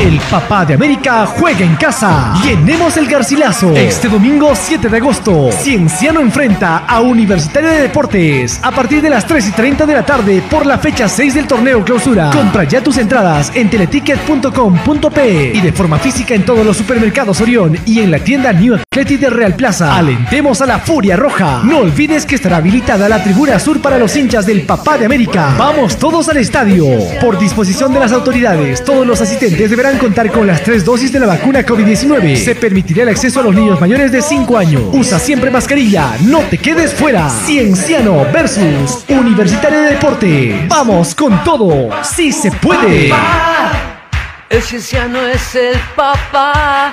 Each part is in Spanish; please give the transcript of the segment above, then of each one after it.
El papá de América juega en casa. Llenemos el Garcilaso. Este domingo 7 de agosto, Cienciano enfrenta a Universitario de Deportes a partir de las 3 y 30 de la tarde por la fecha 6 del torneo clausura. Compra ya tus entradas en teleticket.com.pe y de forma física en todos los supermercados Orión y en la tienda New Atleti de Real Plaza. Alentemos a la Furia Roja. No olvides que estará habilitada la tribuna sur para los hinchas del papá de América. Vamos todos al estadio. Por disposición de las autoridades, todos los asistentes deberán contar con las tres dosis de la vacuna COVID-19. Se permitirá el acceso a los niños mayores de 5 años. Usa siempre mascarilla, no te quedes fuera. Cienciano versus Universitario de Deporte. Vamos con todo. Sí se puede. El cienciano es el papá.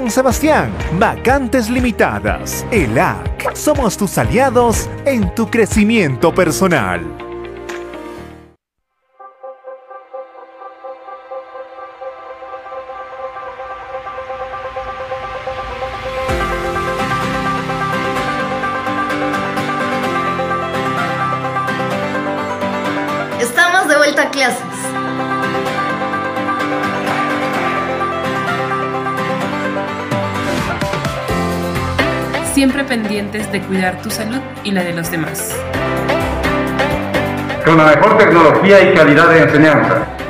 Sebastián. Vacantes limitadas. ELAC. Somos tus aliados en tu crecimiento personal. Estamos de vuelta a clases. Siempre pendientes de cuidar tu salud y la de los demás. Con la mejor tecnología y calidad de enseñanza.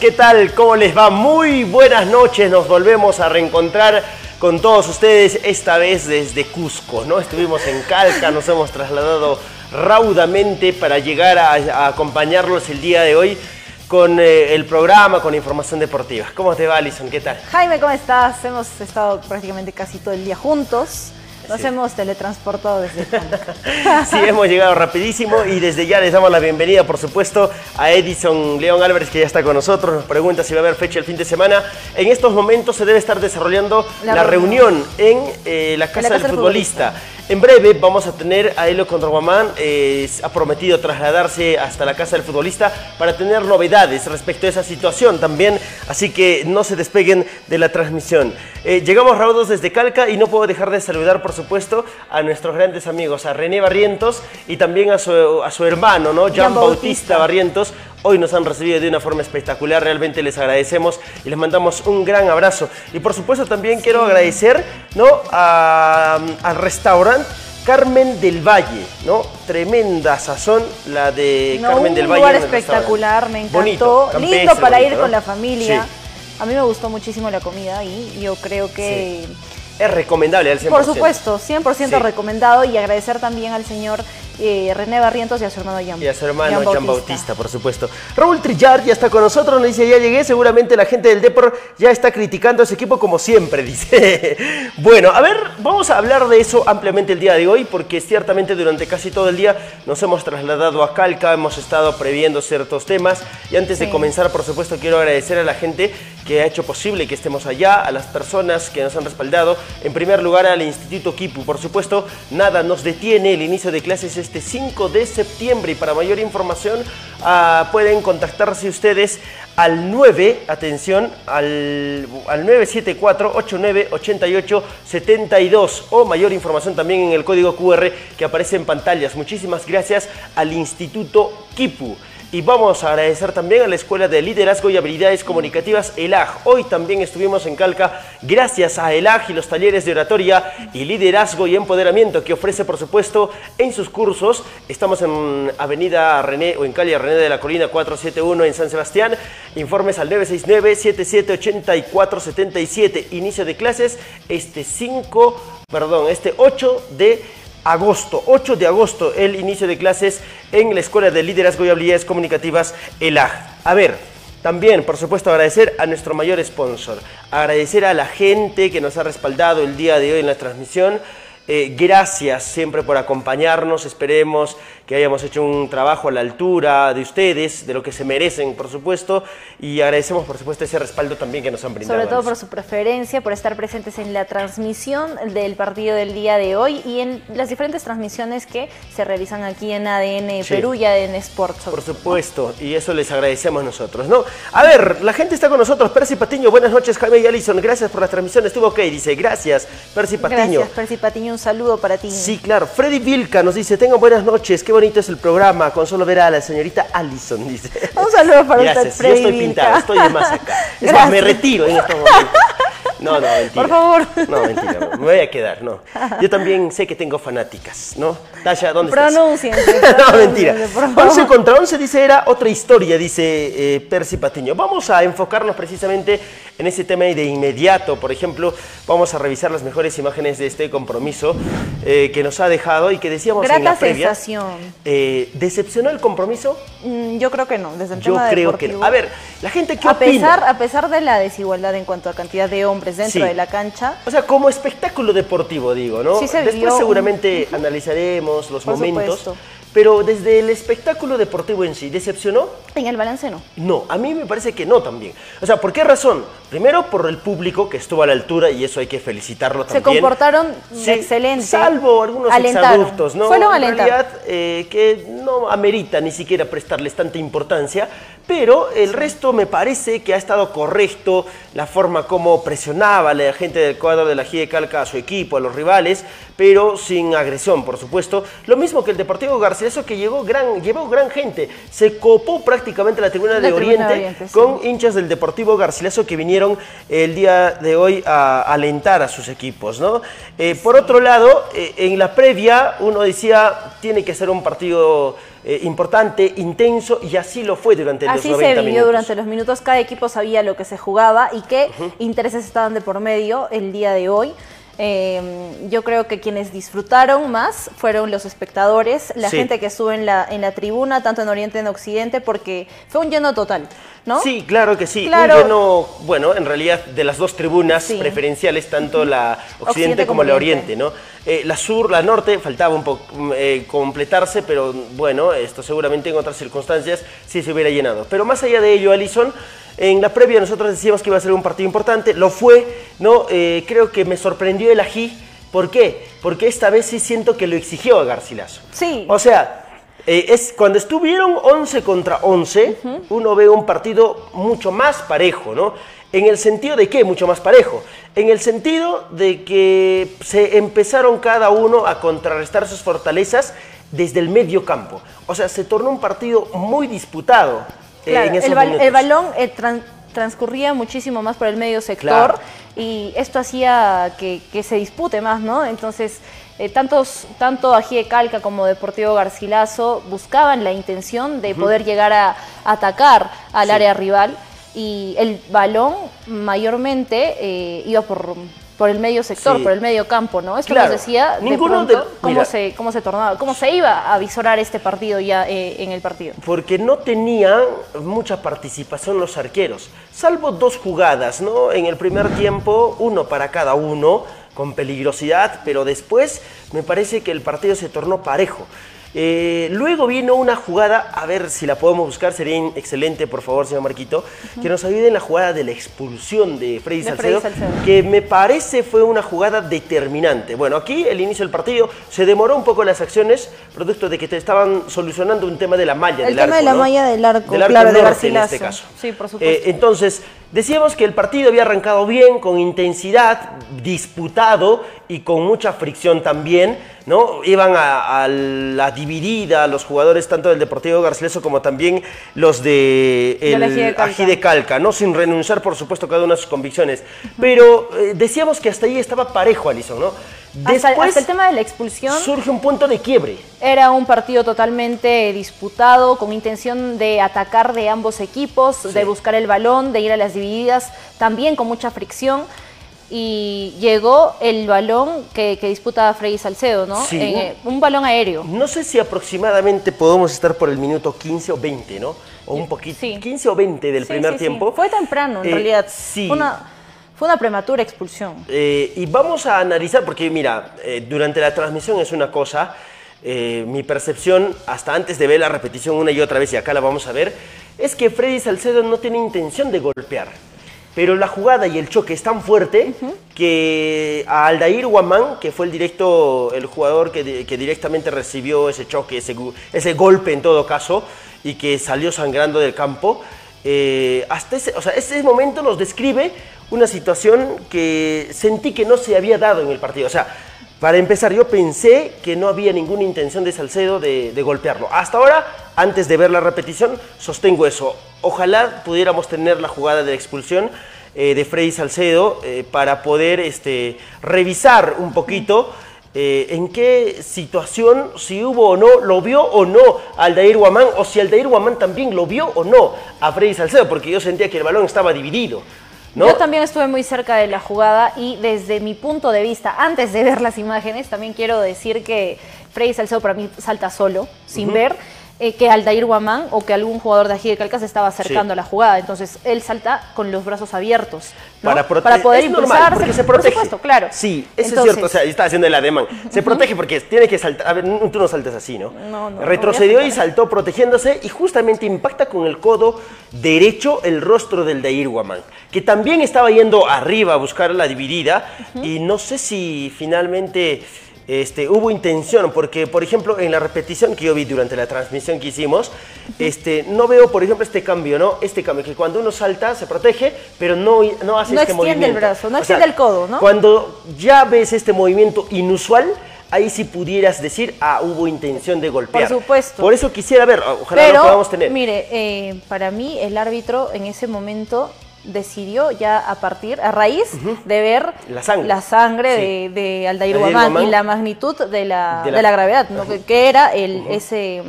¿Qué tal? ¿Cómo les va? Muy buenas noches. Nos volvemos a reencontrar con todos ustedes, esta vez desde Cusco, ¿no? Estuvimos en Calca, nos hemos trasladado raudamente para llegar a, a acompañarlos el día de hoy con eh, el programa, con información deportiva. ¿Cómo te va, Alison? ¿Qué tal? Jaime, ¿cómo estás? Hemos estado prácticamente casi todo el día juntos. Nos Sí. hemos teletransportado desde. Sí, hemos llegado rapidísimo y desde ya les damos la bienvenida, por supuesto, a Edison León Álvarez, que ya está con nosotros. Nos pregunta si va a haber fecha el fin de semana. En estos momentos se debe estar desarrollando la, La reunión en eh, la Casa, del, Casa del Futbolista. En breve vamos a tener a Elo Condorguamán, eh, ha prometido trasladarse hasta la Casa del Futbolista para tener novedades respecto a esa situación también, así que no se despeguen de la transmisión. Eh, llegamos raudos desde Calca y no puedo dejar de saludar, por supuesto, a nuestros grandes amigos, a René Barrientos y también a su, a su hermano, ¿no? Jean, Jean Bautista Bautista. Barrientos. Hoy nos han recibido de una forma espectacular, realmente les agradecemos y les mandamos un gran abrazo. Y por supuesto también quiero agradecer ¿no? a- al restaurante Carmen del Valle, ¿no? Tremenda sazón la de No, Carmen un del Valle. lugar en el espectacular, me encantó. Bonito, Lindo para ir con la familia. Sí. A mí me gustó muchísimo la comida y yo creo que, Es recomendable al 100%. por supuesto, 100% Sí. recomendado y agradecer también al señor eh, René Barrientos y a su hermano Jean. Y a su hermano Jean Jean Bautista. por supuesto. Raúl Trillar ya está con nosotros, nos dice, ya llegué, seguramente la gente del Depor ya está criticando a ese equipo como siempre, dice. bueno, a ver, vamos a hablar de eso ampliamente el día de hoy, porque ciertamente durante casi todo el día nos hemos trasladado a Calca, hemos estado previendo ciertos temas, y antes de Sí. comenzar, por supuesto, quiero agradecer a la gente que ha hecho posible que estemos allá, a las personas que nos han respaldado. En primer lugar al Instituto Kipu, por supuesto, nada nos detiene el inicio de clases este 5 de septiembre y para mayor información uh, pueden contactarse ustedes al 9, atención, al, al 974-8988-72 o mayor información también en el código QR que aparece en pantallas. Muchísimas gracias al Instituto Kipu. Y vamos a agradecer también a la Escuela de Liderazgo y Habilidades Comunicativas ELAG. Hoy también estuvimos en Calca gracias a ELAG y los talleres de oratoria y liderazgo y empoderamiento que ofrece, por supuesto, en sus cursos. Estamos en Avenida René o en calle René de la Colina 471 en San Sebastián. Informes al 969-778477. Inicio de clases este 5, perdón, este 8 de agosto, 8 de agosto, el inicio de clases en la Escuela de Liderazgo y Habilidades Comunicativas, ELAG. A ver, también, por supuesto, agradecer a nuestro mayor sponsor, agradecer a la gente que nos ha respaldado el día de hoy en la transmisión. Eh, gracias siempre por acompañarnos, esperemos que hayamos hecho un trabajo a la altura de ustedes, de lo que se merecen, por supuesto, y agradecemos, por supuesto, ese respaldo también que nos han brindado. Sobre todo por su preferencia, por estar presentes en la transmisión del partido del día de hoy y en las diferentes transmisiones que se realizan aquí en ADN sí. Perú y ADN Sports. Por supuesto, y eso les agradecemos nosotros, ¿no? A ver, la gente está con nosotros, Percy Patiño, buenas noches, Jaime y Alison, gracias por la transmisión, estuvo ok, dice, gracias, Percy Patiño. Gracias, Percy Patiño, un saludo para ti. Sí, claro, Freddy Vilca nos dice, tengan buenas noches, qué bonito es el programa, con solo ver a la señorita Allison, dice. Un saludo para Gracias. usted, Freddy Yo estoy pintado, estoy de más acá. Es más, me retiro en estos momentos. No, no, mentira. Por favor. No, mentira, me voy a quedar, no. Yo también sé que tengo fanáticas, ¿no? Tasha, ¿dónde Pronúnciense, estás? no, mentira. por favor. 11 contra 11 dice, era otra historia, dice eh, Percy Patiño. Vamos a enfocarnos precisamente en ese tema y de inmediato. Por ejemplo, vamos a revisar las mejores imágenes de este compromiso eh, que nos ha dejado y que decíamos en Grata la previa. sensación. Eh, ¿Decepcionó el compromiso? Mm, Yo creo que no, desde el Yo tema creo que no. A ver, la gente qué a opina? pesar, a pesar de la desigualdad en cuanto a cantidad de hombres dentro Sí. de la cancha, O sea, como espectáculo deportivo, digo, ¿no? Sí se Después vivió un- seguramente analizaremos los Por momentos. supuesto. Pero desde el espectáculo deportivo en sí, ¿decepcionó? en el balance no. No, a mí me parece que no también. O sea, ¿por qué razón? Primero, por el público que estuvo a la altura y eso hay que felicitarlo Se también. comportaron Sí, excelente. Salvo algunos exadultos, ¿no? Fueron en realidad, eh, que no amerita ni siquiera prestarles tanta importancia, pero el resto me parece que ha estado correcto la forma como presionaba la gente del cuadro de la GIE Calca a su equipo, a los rivales, pero sin agresión, por supuesto. Lo mismo que el Deportivo Garcilaso que llegó gran, llevó gran gente. Se copó prácticamente la tribuna, La de, tribuna Oriente de Oriente, sí. con hinchas del Deportivo Garcilaso que vinieron el día de hoy a alentar a sus equipos, ¿no? Eh, por otro lado, eh, en la previa uno decía tiene que ser un partido eh, importante, intenso y así lo fue durante los Así 90 se vivió minutos. durante los minutos, cada equipo sabía lo que se jugaba y qué intereses estaban de por medio el día de hoy. Eh, yo creo que quienes disfrutaron más fueron los espectadores, la Sí. gente que estuvo en la, en la tribuna, tanto en Oriente como en Occidente, porque fue un lleno total, ¿no? Sí, claro que sí. Claro. Un lleno, bueno, en realidad de las dos tribunas Sí. preferenciales, tanto la occidente, Occidente como como la oriente, ¿no? Eh, la sur, la norte, faltaba un poco mm, eh, completarse, pero bueno, esto seguramente en otras circunstancias sí se hubiera llenado. Pero más allá de ello, Alison, en la previa nosotros decíamos que iba a ser un partido importante, lo fue, ¿no? Eh, creo que me sorprendió el ají. ¿Por qué? Porque esta vez sí siento que lo exigió a Garcilaso. Sí. O sea, eh, es cuando estuvieron 11 contra 11, uno ve un partido mucho más parejo, ¿no? ¿En el sentido de qué mucho más parejo? En el sentido de que se empezaron cada uno a contrarrestar sus fortalezas desde el medio campo. O sea, se tornó un partido muy disputado eh, Claro, en esos el, minutos. el balón eh, tran- transcurría muchísimo más por el medio sector Claro. y esto hacía que, que se dispute más, ¿no? Entonces, eh, tantos, tanto Ají Calca como Deportivo Garcilaso buscaban la intención de poder llegar a atacar al Sí. área rival y el balón mayormente eh, iba por, por el medio sector, Sí. por el medio campo, ¿no? Esto Claro. nos decía de Ninguno pronto de- cómo, mira. se, cómo se tornaba, cómo se iba a visorar este partido ya eh, en el partido. porque no tenían mucha participación los arqueros, salvo dos jugadas, ¿no? En el primer tiempo, uno para cada uno, con peligrosidad, pero después me parece que el partido se tornó parejo. Eh, luego vino una jugada, a ver si la podemos buscar, sería excelente, por favor, señor Marquito, que nos ayude en la jugada de la expulsión de Freddy, Salcedo, que me parece fue una jugada determinante. Bueno, aquí el inicio del partido se demoró un poco las acciones, producto de que te estaban solucionando un tema de la malla el del arco. El tema de la malla del arco, del arco claro, norte, en este caso. Sí, por supuesto. Eh, entonces, Decíamos que el partido había arrancado bien, con intensidad, disputado y con mucha fricción también, ¿no? Iban a, la dividida los jugadores tanto del Deportivo Garcileso como también los de el Ají de, Calca, ¿no? Sin renunciar, por supuesto, cada una de sus convicciones. Pero eh, decíamos que hasta ahí estaba parejo, Alison, ¿no? Después, hasta, el tema de la expulsión. Surge un punto de quiebre. Era un partido totalmente disputado, con intención de atacar de ambos equipos, de buscar el balón, de ir a las divididas, también con mucha fricción. Y llegó el balón que, disputa Freddy Salcedo, ¿no? Sí. Eh, un balón aéreo. No sé si aproximadamente podemos estar por el minuto 15 o 20, ¿no? O un poquito. 15 o 20 del primer tiempo. Fue temprano, en eh, realidad. Sí. Una, fue una prematura expulsión. Eh, y vamos a analizar, porque mira, eh, durante la transmisión es una cosa, eh, mi percepción, hasta antes de ver la repetición una y otra vez, y acá la vamos a ver, es que Freddy Salcedo no tiene intención de golpear. Pero la jugada y el choque es tan fuerte que a Aldair Guamán, que fue el directo, el jugador que, directamente recibió ese choque, ese, ese, golpe en todo caso, y que salió sangrando del campo, hasta ese, o sea, ese momento nos describe una situación que sentí que no se había dado en el partido. O sea, para empezar, yo pensé que no había ninguna intención de Salcedo de, golpearlo. Hasta ahora, antes de ver la repetición, sostengo eso. Ojalá pudiéramos tener la jugada de la expulsión eh, de Freddy Salcedo eh, para poder este, revisar un poquito eh, en qué situación, si hubo o no, lo vio o no Aldair Guamán, o si Aldair Guamán también lo vio o no a Freddy Salcedo, porque yo sentía que el balón estaba dividido. Yo también estuve muy cerca de la jugada y desde mi punto de vista, antes de ver las imágenes, también quiero decir que Freddy Salcedo para mí salta solo, sin ver eh, que Aldair Guamán o que algún jugador de Ají de Calca se estaba acercando a la jugada. Entonces él salta con los brazos abiertos para, poder impulsarse. porque se protege. Por supuesto, claro. Sí, eso es cierto. O sea, está haciendo el ademán. Se protege porque tiene que saltar. A ver, tú no saltes así, ¿no? No, no. Retrocedió y saltó protegiéndose y justamente impacta con el codo derecho el rostro del Dair Guamán, que también estaba yendo arriba a buscar la dividida y no sé si finalmente este, hubo intención, porque por ejemplo en la repetición que yo vi durante la transmisión que hicimos, este, no veo por ejemplo este cambio, ¿no? Este cambio, que cuando uno salta se protege, pero no, no hace este movimiento. No extiende el brazo, no extiende el codo, ¿no? Cuando ya ves este movimiento inusual, ahí sí pudieras decir, ah, hubo intención de golpear. Por supuesto. Por eso quisiera ver, ojalá lo podamos tener. Mire, eh, para mí el árbitro en ese momento decidió ya a partir, a raíz de ver la sangre, la sangre de, de, Aldair Guamán y la magnitud de la, de la, gravedad, ¿no? que, era el, ese,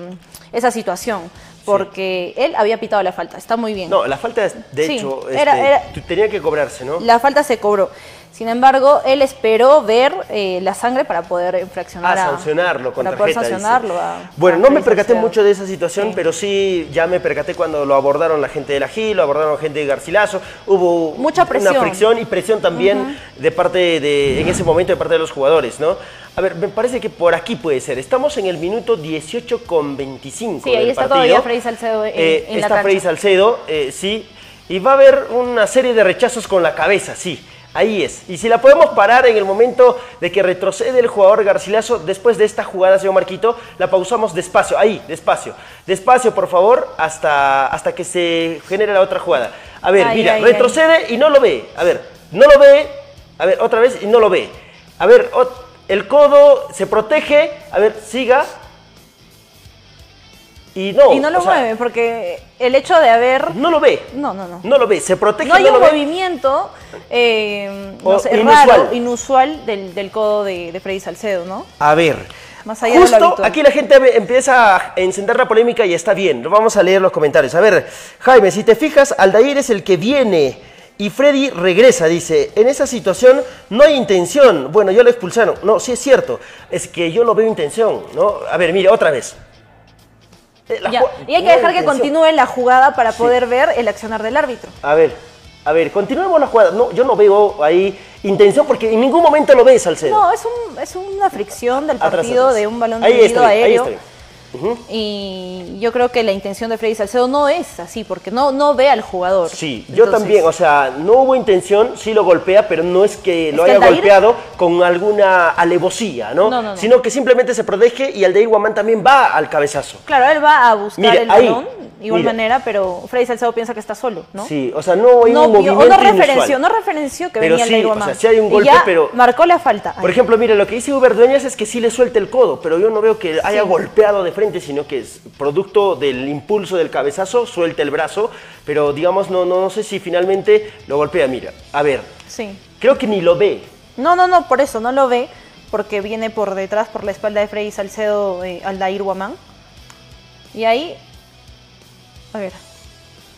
esa situación. Porque él había pitado la falta, está muy bien. No, la falta, de hecho, este, tenía que cobrarse, ¿no? La falta se cobró. Sin embargo, él esperó ver eh, la sangre para poder infraccionar. A, sancionarlo con para tarjeta, poder sancionarlo. bueno, no me percaté mucho de esa situación, pero sí ya me percaté cuando lo abordaron la gente de la GIL, lo abordaron la gente de Garcilaso. Hubo mucha presión. Una fricción y presión también de parte de, en ese momento, de parte de los jugadores, ¿no? A ver, me parece que por aquí puede ser. Estamos en el minuto 18 con 25 Sí, ahí está todavía Freddy Salcedo en, eh, Está Freddy Salcedo, eh, sí. Y va a haber una serie de rechazos con la cabeza, sí. Ahí es. Y si la podemos parar en el momento de que retrocede el jugador Garcilaso, después de esta jugada, señor Marquito, la pausamos despacio. Ahí, despacio. Despacio, por favor, hasta, hasta que se genere la otra jugada. A ver, mira, retrocede y no lo ve. A ver, no lo ve. A ver, otra vez y no lo ve. A ver, el codo se protege. A ver, siga. Y no, y no lo mueve, porque el hecho de haber... No lo ve. No, no, no. No lo ve, se protege. No hay un movimiento eh, inusual. raro, inusual del, codo de, Freddy Salcedo, ¿no? A ver. Más allá Justo aquí la gente empieza a encender la polémica y está bien. Vamos a leer los comentarios. A ver, Jaime, si te fijas, Aldair es el que viene y Freddy regresa, dice, en esa situación no hay intención. Bueno, yo lo expulsaron. No, sí es cierto. Es que yo no veo intención, ¿no? A ver, mire, otra vez. Y hay que dejar que continúe la jugada para poder ver el accionar del árbitro. A ver, a ver, continuemos la jugada. No, yo no veo ahí intención porque en ningún momento lo ves, Salcedo. No, es, un, es una fricción del partido de un balón dividido aéreo. Y yo creo que la intención de Freddy Salcedo no es así, porque no, no ve al jugador. Sí, yo también, o sea, no hubo intención, sí lo golpea, pero no es que lo haya golpeado con alguna alevosía, ¿no? No, ¿no? Sino que simplemente se protege y Aldeir Guamán también va al cabezazo. Claro, él va a buscar el balón igual manera, pero Freddy Salcedo piensa que está solo, ¿no? Sí, o sea, no hay un movimiento no referenció, no referenció que venía sí, o sea, sí hay un golpe, pero... marcó la falta. Por ejemplo, mire, lo que dice Uber Dueñas es que sí le suelta el codo, pero yo no veo que haya golpeado de frente, sino que es producto del impulso del cabezazo, suelta el brazo, pero digamos, no, no, no sé si finalmente lo golpea. Mira, a ver, sí. creo que ni lo ve. No, no, no, por eso, no lo ve, porque viene por detrás, por la espalda de Freddy Salcedo, eh, Aldair Guamán. Y ahí, a ver,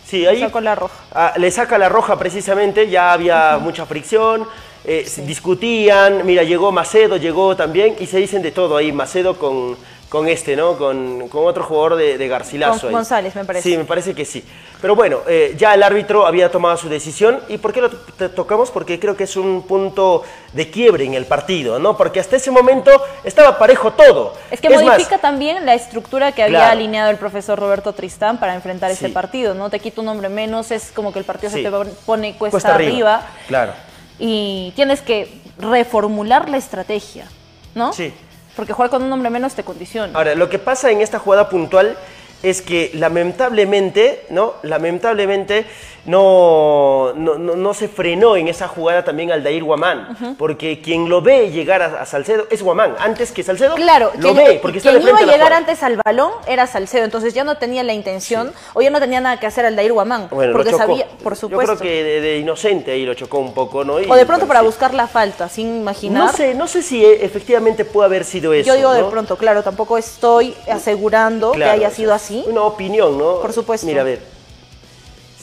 Sí, ahí. la roja. Ah, le saca la roja precisamente, ya había mucha fricción, eh, discutían, mira, llegó Macedo, llegó también, y se dicen de todo ahí, Macedo con, con este, ¿no? Con, otro jugador de, Garcilaso. Con González, me parece. Sí, me parece que sí. Pero bueno, eh, ya el árbitro había tomado su decisión. ¿Y por qué lo tocamos? Porque creo que es un punto de quiebre en el partido, ¿no? Porque hasta ese momento estaba parejo todo. Es que modifica también la estructura que había alineado el profesor Roberto Tristán para enfrentar ese partido, ¿no? Te quito un nombre menos, es como que el partido se te pone cuesta, arriba. Claro. Y tienes que reformular la estrategia, ¿no? Sí. Porque jugar con un hombre menos te condiciona. Ahora, lo que pasa en esta jugada puntual es que lamentablemente, ¿no? Lamentablemente no, no, no, se frenó en esa jugada también Aldair Guamán, porque quien lo ve llegar a, Salcedo es Guamán, antes que Salcedo claro, lo ve, porque está quien iba a llegar antes al balón era Salcedo, entonces ya no tenía la intención, o ya no tenía nada que hacer Aldair Guamán, porque sabía, por supuesto. Yo creo que de, inocente ahí lo chocó un poco, ¿no? o de pronto para buscar la falta, sin imaginar. No sé, no sé si efectivamente puede haber sido eso. Yo digo de pronto, claro, tampoco estoy asegurando que haya sido así. Una opinión, ¿no? Por supuesto. Mira, a ver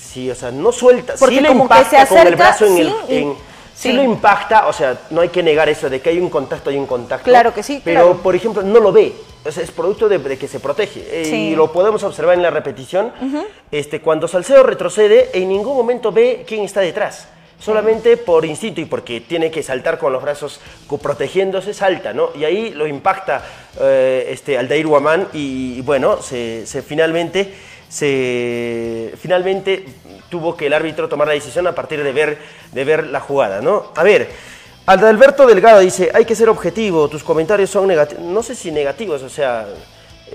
Sí, o sea, no suelta, Porque sí le impacta con el brazo en el... sí. lo impacta, o sea, no hay que negar eso de que hay un contacto, hay un contacto. Claro que sí. Pero, por ejemplo, no lo ve. O sea, es producto de, que se protege. Eh, y lo podemos observar en la repetición. este, cuando Salcedo retrocede, en ningún momento ve quién está detrás. Solamente por instinto y porque tiene que saltar con los brazos protegiéndose, salta, ¿no? Y ahí lo impacta eh, este, Aldair y, bueno, se, finalmente se finalmente tuvo que el árbitro tomar la decisión a partir de ver, de ver la jugada, ¿no? A ver, Alberto Delgado dice, hay que ser objetivo, tus comentarios son negativos, no sé si negativos, o sea,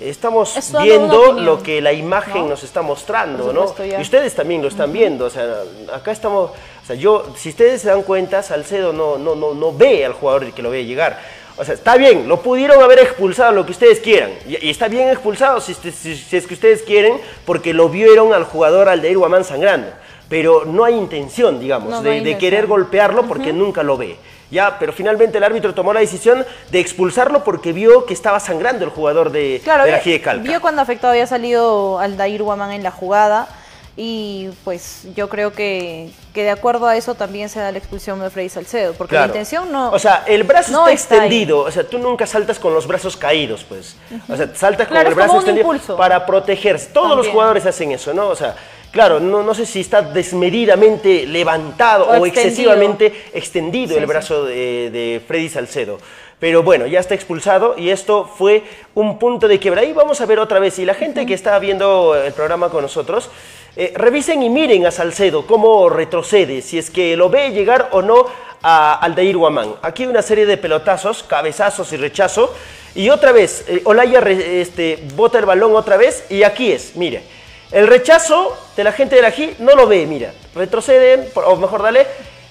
estamos viendo lo que la imagen nos está mostrando, ¿no? Y ustedes también lo están viendo, o sea, acá estamos, o sea, yo, si ustedes se dan cuenta, Salcedo no, no, no, no ve al jugador que lo ve llegar. O sea, está bien, lo pudieron haber expulsado lo que ustedes quieran. Y, está bien expulsado si, es que ustedes quieren, porque lo vieron al jugador Aldeir Guamán sangrando. Pero no hay intención, digamos, de, querer golpearlo porque nunca lo ve. Ya, pero finalmente el árbitro tomó la decisión de expulsarlo porque vio que estaba sangrando el jugador de, claro, de la Calca. Vio cuando afectado había salido Aldair Guamán en la jugada y pues yo creo que, que, de acuerdo a eso también se da la expulsión de Freddy Salcedo, porque la intención no... O sea, el brazo está, extendido, o sea, tú nunca saltas con los brazos caídos, pues. O sea, saltas con el brazo extendido para protegerse. Todos los jugadores hacen eso, ¿no? O sea, claro, no, no sé si está desmedidamente levantado o, excesivamente extendido el brazo De, de Freddy Salcedo. Pero bueno, ya está expulsado y esto fue un punto de quiebra. Ahí vamos a ver otra vez. Y la gente que está viendo el programa con nosotros, eh, revisen y miren a Salcedo cómo retrocede, si es que lo ve llegar o no a Aldair Guamán. Aquí una serie de pelotazos, cabezazos y rechazo. Y otra vez, eh, Olaya este, bota el balón otra vez y aquí es, mire. El rechazo de la gente de la G no lo ve, mira. Retroceden, o mejor, dale,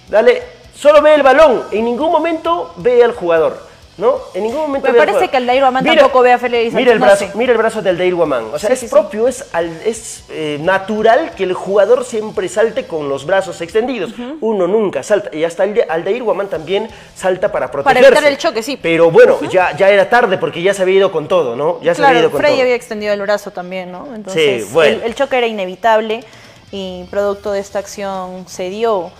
dale, solo ve el balón. En ningún momento ve al jugador. ¿No? En ningún momento. Me parece que Aldair Guamán tampoco ve a Félix Mira el brazo, mira el brazo de Aldair Guamán. O sea, es propio, es, es eh, natural que el jugador siempre salte con los brazos extendidos. Uno nunca salta. Y hasta Aldair Guamán también salta para protegerse. Para evitar el choque, sí. Pero bueno, ya, ya era tarde porque ya se había ido con todo, ¿no? Ya se había ido con Frey había extendido el brazo también, ¿no? Entonces, sí, bueno. el choque era inevitable y producto de esta acción se dio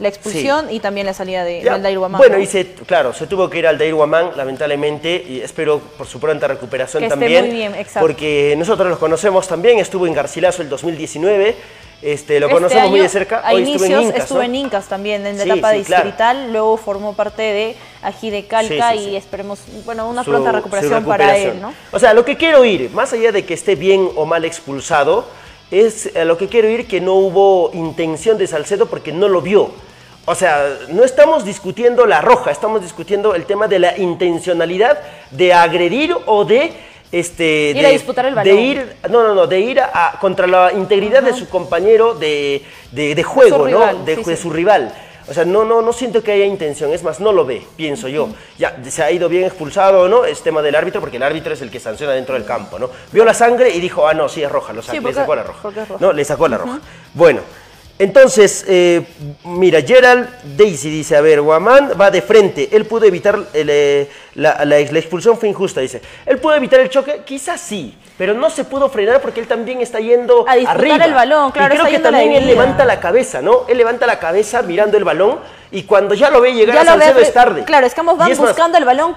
la expulsión y también la salida de, Aldair Guamán. Bueno, y se, claro, se tuvo que ir Aldair Guamán, lamentablemente, y espero por su pronta recuperación también. muy bien, exacto. Porque nosotros los conocemos también, estuvo en Garcilaso el 2019, Este, lo conocemos muy de cerca. A inicios estuvo en Incas, también, en la etapa distrital, luego formó parte de Ají de Calca y esperemos, bueno, una pronta recuperación, para él, ¿no? O sea, lo que quiero oír, más allá de que esté bien o mal expulsado, es a lo que quiero oír que no hubo intención de Salcedo porque no lo vio. O sea, no estamos discutiendo la roja, estamos discutiendo el tema de la intencionalidad de agredir o de este, ir a disputar el balón. De ir, no, no, no, de ir a, contra la integridad de su compañero de, de, juego, ¿no? de, su rival. O sea, no, no, no siento que haya intención, es más, no lo ve, pienso yo. Ya, se ha ido bien expulsado o no, es tema del árbitro, porque el árbitro es el que sanciona dentro del campo, ¿no? Vio la sangre y dijo, ah, no, sí, es roja, lo le sacó la roja. No, le sacó la roja. Bueno, entonces, eh, mira, Gerald Daisy dice, a ver, Guamán va de frente, él pudo evitar, eh, la, la, expulsión fue injusta, dice. Él pudo evitar el choque, quizás sí, pero no se pudo frenar porque él también está yendo a disputar el balón, claro. Y creo que también él levanta la cabeza, ¿no? Él levanta la cabeza mirando el balón y cuando ya lo ve llegar a Salcedo es tarde. Claro, es que ambos van buscando el balón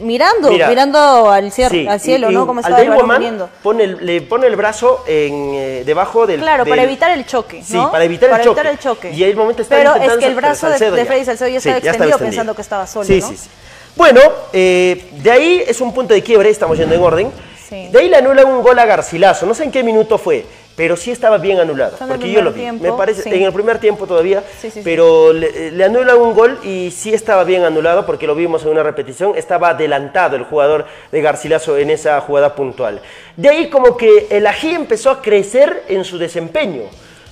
mirando, mirando al, cielo, ¿no? Como está el balón pone le pone el brazo en, eh, debajo del... Claro, para evitar el choque, ¿no? Sí, para evitar, el, choque. el choque. Y el momento está Pero es que el brazo de, Freddy Salcedo ya, estaba, extendido pensando que estaba solo, sí, Sí, sí. Bueno, eh, de ahí es un punto de quiebre, estamos yendo en orden. De ahí le anulan un gol a Garcilaso, no sé en qué minuto fue, pero sí estaba bien anulado, porque yo lo vi. me parece, en el primer tiempo todavía, pero le, le, anulan un gol y sí estaba bien anulado porque lo vimos en una repetición, estaba adelantado el jugador de Garcilaso en esa jugada puntual. De ahí como que el ají empezó a crecer en su desempeño.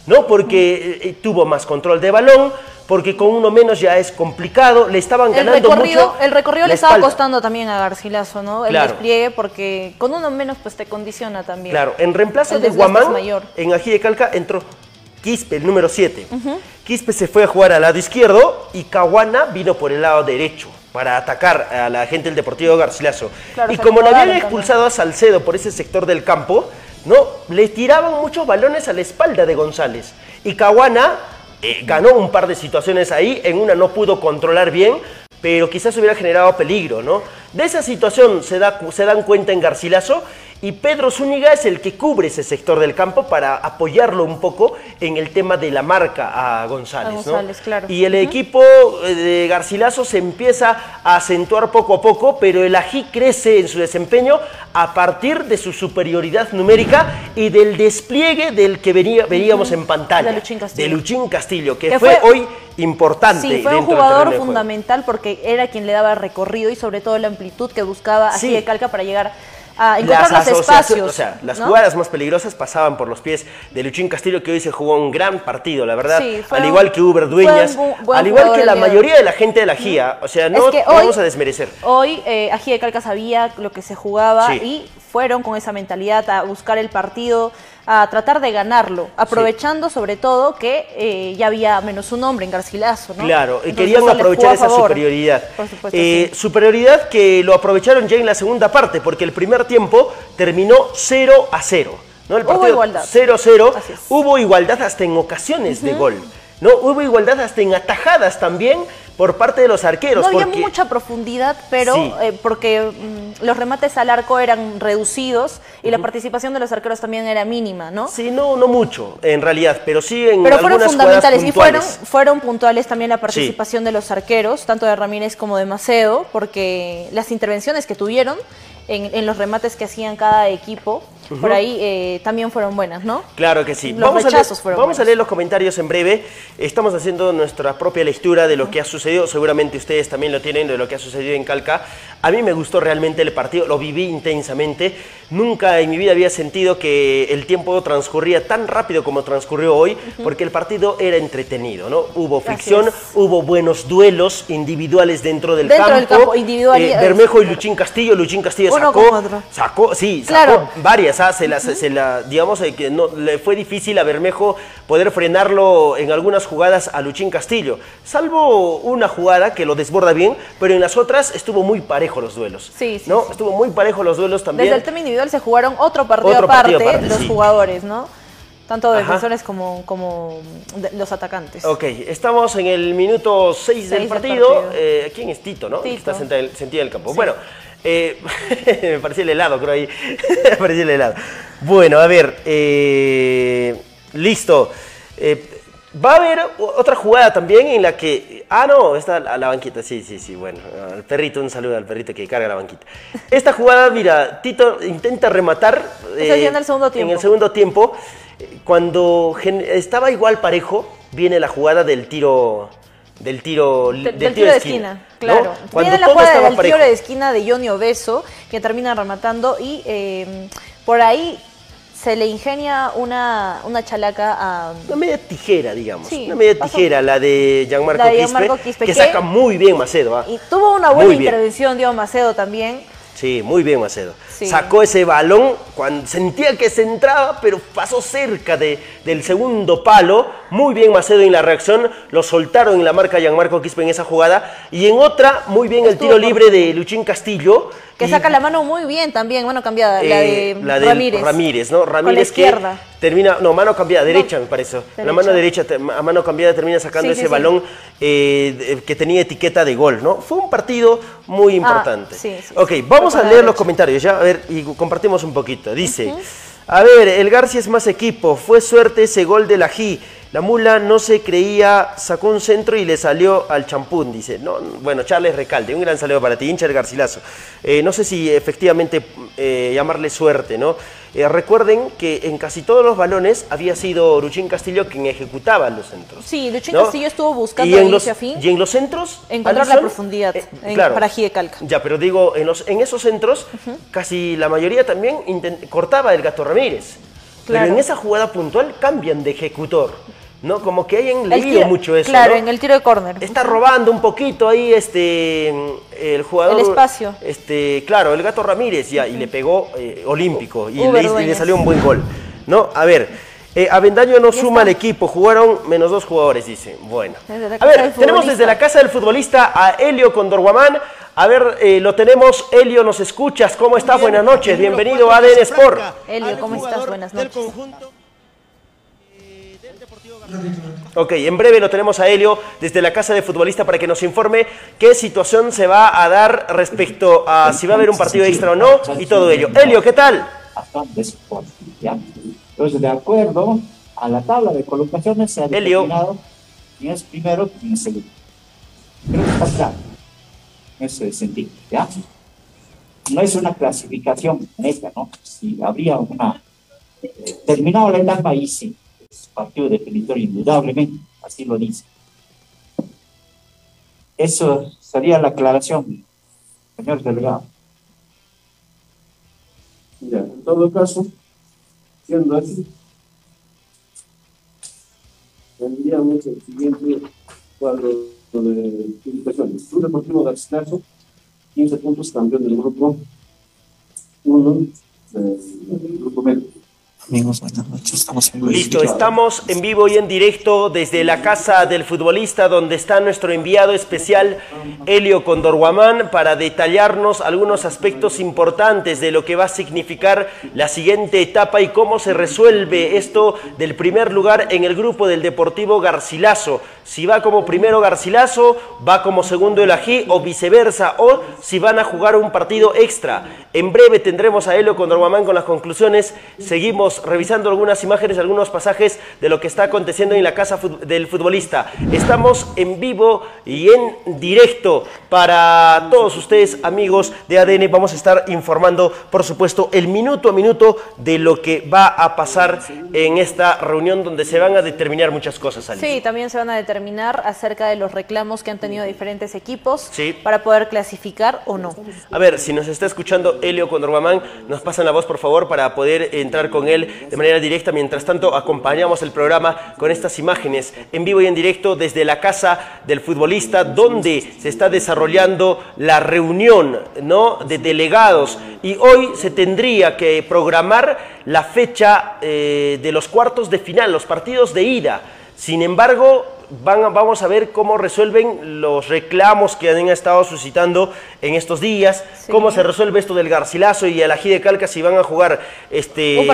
¿No? Porque eh, tuvo más control de balón, porque con uno menos ya es complicado, le estaban ganando el recorrido, mucho El recorrido le estaba costando también a Garcilaso, ¿no? El despliegue, porque con uno menos pues te condiciona también. Claro, en reemplazo de Guamán, en Ají de Calca entró Quispe, el número 7. Quispe se fue a jugar al lado izquierdo y Caguana vino por el lado derecho para atacar a la gente del Deportivo Garcilaso. y como le habían expulsado a Salcedo por ese sector del campo, ¿no? Le tiraban muchos balones a la espalda de González. Y Caguana eh, ganó un par de situaciones ahí, en una no pudo controlar bien, pero quizás hubiera generado peligro, ¿no? De esa situación se, da, se dan cuenta en Garcilaso y Pedro Zúñiga es el que cubre ese sector del campo para apoyarlo un poco en el tema de la marca a González. Y el equipo eh, de Garcilaso se empieza a acentuar poco a poco, pero el ají crece en su desempeño a partir de su superioridad numérica y del despliegue del que venía, veníamos en pantalla. De Luchín Castillo. De Luchín Castillo, que, fue, hoy importante. Sí, fue un jugador fundamental porque era quien le daba recorrido y sobre todo la amplitud que buscaba así de calca para llegar encontrar las los espacios. O sea, las jugadas más peligrosas pasaban por los pies de Luchín Castillo, que hoy se jugó un gran partido, la verdad. al igual que Uber Dueñas, al igual que la mayoría de la gente de la GIA. O sea, no, vamos a desmerecer. Hoy eh, de Calca sabía lo que se jugaba y fueron con esa mentalidad a buscar el partido, a tratar de ganarlo, aprovechando sobre todo que eh, ya había menos un hombre en Garcilaso. ¿no? Claro, querían aprovechar esa superioridad. Eh, superioridad que lo aprovecharon ya en la segunda parte, porque el primer tiempo terminó 0 a 0. ¿no? El partido Hubo igualdad. 0-0. Hubo igualdad hasta en ocasiones de gol. ¿no? Hubo igualdad hasta en atajadas también por parte de los arqueros. No había mucha profundidad, pero eh, porque mm, los remates al arco eran reducidos y la participación de los arqueros también era mínima, ¿no? Sí, no, no mucho, en realidad, pero sí en Pero fueron fundamentales y fueron, fueron puntuales también la participación de los arqueros, tanto de Ramírez como de Maceo, porque las intervenciones que tuvieron en, los remates que hacían cada equipo, por ahí eh, también fueron buenas, ¿no? Claro que sí. Los vamos rechazos a fueron Vamos a leer los comentarios en breve. Estamos haciendo nuestra propia lectura de lo que ha sucedido. Seguramente ustedes también lo tienen de lo que ha sucedido en Calca. A mí me gustó realmente el partido, lo viví intensamente. Nunca en mi vida había sentido que el tiempo transcurría tan rápido como transcurrió hoy, porque el partido era entretenido, ¿no? Hubo fricción, hubo buenos duelos individuales dentro del dentro campo. Del campo individual, eh, Bermejo y Luchín Castillo, Luchín Castillo sacó, sacó, sí, sacó varias, ¿ah? se, la, se la, digamos eh, que no, le fue difícil a Bermejo poder frenarlo en algunas jugadas a Luchín Castillo, salvo una jugada que lo desborda bien, pero en las otras estuvo muy parejo los duelos. Sí, sí, ¿no? Estuvo muy parejo los duelos también. Desde el tema individual se jugaron otro partido aparte, los jugadores, ¿no? Tanto defensores como, como los atacantes. Ok, estamos en el minuto 6 del partido. Eh, ¿Quién es Tito, no? Está sentado en el campo. Bueno, eh, me parecía el helado, creo ahí. me parecía el helado. Bueno, a ver. Eh, Listo. Eh, Va a haber otra jugada también en la que. Ah, no, está a la banquita. Sí, sí, sí. Bueno, al perrito, un saludo al perrito que carga la banquita. Esta jugada, mira, Tito intenta rematar. Eh, en el segundo tiempo. En el segundo tiempo. Cuando estaba igual parejo, viene la jugada del tiro. Del tiro, del, tiro, de esquina. claro. Viene la jugada del tiro de esquina de Johnny Obeso, que termina rematando y eh, por ahí se le ingenia una, una chalaca a... Una media tijera, digamos. una media tijera, la de Gianmarco, Quispe, que, saca muy bien Macedo. ¿ah? Y tuvo una buena intervención, Diego Macedo también. Sí, muy bien Macedo. Sacó ese balón cuando sentía que se entraba, pero pasó cerca de, del segundo palo. Muy bien Macedo en la reacción. Lo soltaron en la marca Gianmarco Quispe en esa jugada. Y en otra, muy bien el tiro libre de Luchín Castillo que saca la mano muy bien también, mano cambiada, la de eh, la Ramírez. Ramírez, ¿no? Ramírez izquierda. termina, no, mano cambiada, derecha me parece. La mano derecha, a mano cambiada termina sacando ese balón eh, que tenía etiqueta de gol, ¿no? Fue un partido muy ah, importante. ok, vamos a leer los comentarios ya, a ver, y compartimos un poquito. Dice, a ver, el García es más equipo, fue suerte ese gol de la G. La mula no se creía, sacó un centro y le salió al champún, dice. No, bueno, Charles Recalde, un gran saludo para ti, hincha el Garcilaso. Eh, no sé si efectivamente eh, llamarle suerte, ¿no? Eh, recuerden que en casi todos los balones había sido Luchín Castillo quien ejecutaba los centros. Sí, Luchín Castillo estuvo buscando de inicio a fin. Y en los centros. Encontrar la profundidad para Calca. Ya, pero digo, en, los, en esos centros, casi la mayoría también cortaba el gato Ramírez. Pero en esa jugada puntual cambian de ejecutor. ¿No? Como que hayan leído mucho eso. Claro, en el tiro de córner. Está robando un poquito ahí este el jugador. El espacio. Este, claro, el gato Ramírez ya, y le pegó eh, olímpico y le, salió un buen gol. ¿No? A ver, eh, Avendaño no suma al equipo, jugaron menos dos jugadores, dice. Bueno. A ver, tenemos desde la casa del futbolista a Helio Condorguamán. A ver, eh, lo tenemos. Helio, ¿nos escuchas? ¿Cómo estás? Buenas noches. Bienvenido a ADN Sport. Helio, ¿cómo estás? Buenas noches. Ok, en breve lo tenemos a Helio desde la casa de futbolista para que nos informe qué situación se va a dar respecto a si va a haber un partido extra o no y todo ello. Helio, ¿qué tal? Entonces, de acuerdo a la tabla de colocaciones, se ha determinado quién es primero y quién es segundo. Creo que está claro en ese sentido, ¿ya? No es una clasificación neta, ¿no? Si habría una... Eh, terminado la etapa, ahí sí, partido definitorio, indudablemente, así lo dice. Eso sería la aclaración, señor delegado. Ya, en todo caso, siendo así, tendríamos el siguiente cuadro de publicaciones. Club Deportivo Garcilaso, 15 puntos, campeón del grupo 1 del grupo medio. Amigos, buenas noches. Estamos en Listo, estamos en vivo y en directo desde la casa del futbolista donde está nuestro enviado especial Helio Condorguamán para detallarnos algunos aspectos importantes de lo que va a significar la siguiente etapa y cómo se resuelve esto del primer lugar en el grupo del Deportivo Garcilaso. Si va como primero Garcilaso, va como segundo el Ají o viceversa, o si van a jugar un partido extra. En breve tendremos a Helio Condorguamán con las conclusiones. Seguimos revisando algunas imágenes, algunos pasajes de lo que está aconteciendo en la casa del futbolista. Estamos en vivo y en directo para todos ustedes, amigos de ADN. Vamos a estar informando, por supuesto, el minuto a minuto de lo que va a pasar en esta reunión donde se van a determinar muchas cosas. Sí, también se van a determinar acerca de los reclamos que han tenido diferentes equipos para poder clasificar o no. A ver, si nos está escuchando Helio Condorguamán, nos pasan la voz, por favor, para poder entrar con él de manera directa. Mientras tanto, acompañamos el programa con estas imágenes en vivo y en directo desde la casa del futbolista, donde se está desarrollando la reunión ¿no? de delegados. Y hoy se tendría que programar la fecha eh, de los cuartos de final, los partidos de ida. Sin embargo, vamos a ver cómo resuelven los reclamos que han estado suscitando en estos días, cómo se resuelve esto del Garcilaso y el Ají de Calca, si van a jugar este, un,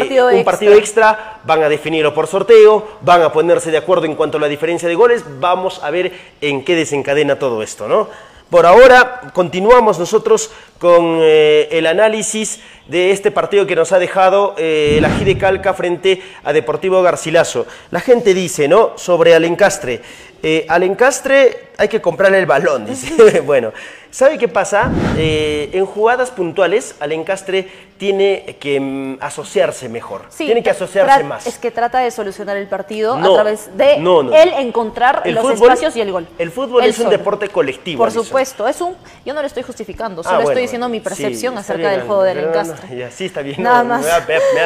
partido, extra. van a definirlo por sorteo, van a ponerse de acuerdo en cuanto a la diferencia de goles, vamos a ver en qué desencadena todo esto, ¿no? Por ahora continuamos nosotros con eh, el análisis de este partido que nos ha dejado eh, la Gide Calca frente a Deportivo Garcilaso. La gente dice, ¿no? Sobre Alencastre. Eh, al encastre hay que comprarle el balón, dice. bueno, ¿sabe qué pasa? Eh, en jugadas puntuales, al encastre tiene que mm, asociarse mejor. tiene que asociarse más. Es que trata de solucionar el partido a través de él encontrar los espacios y el gol. El fútbol es un deporte colectivo. Por supuesto, es un. Yo no lo estoy justificando, solo ah, estoy diciendo mi percepción acerca del juego del encastre. sí, está bien. Nada más. Me va,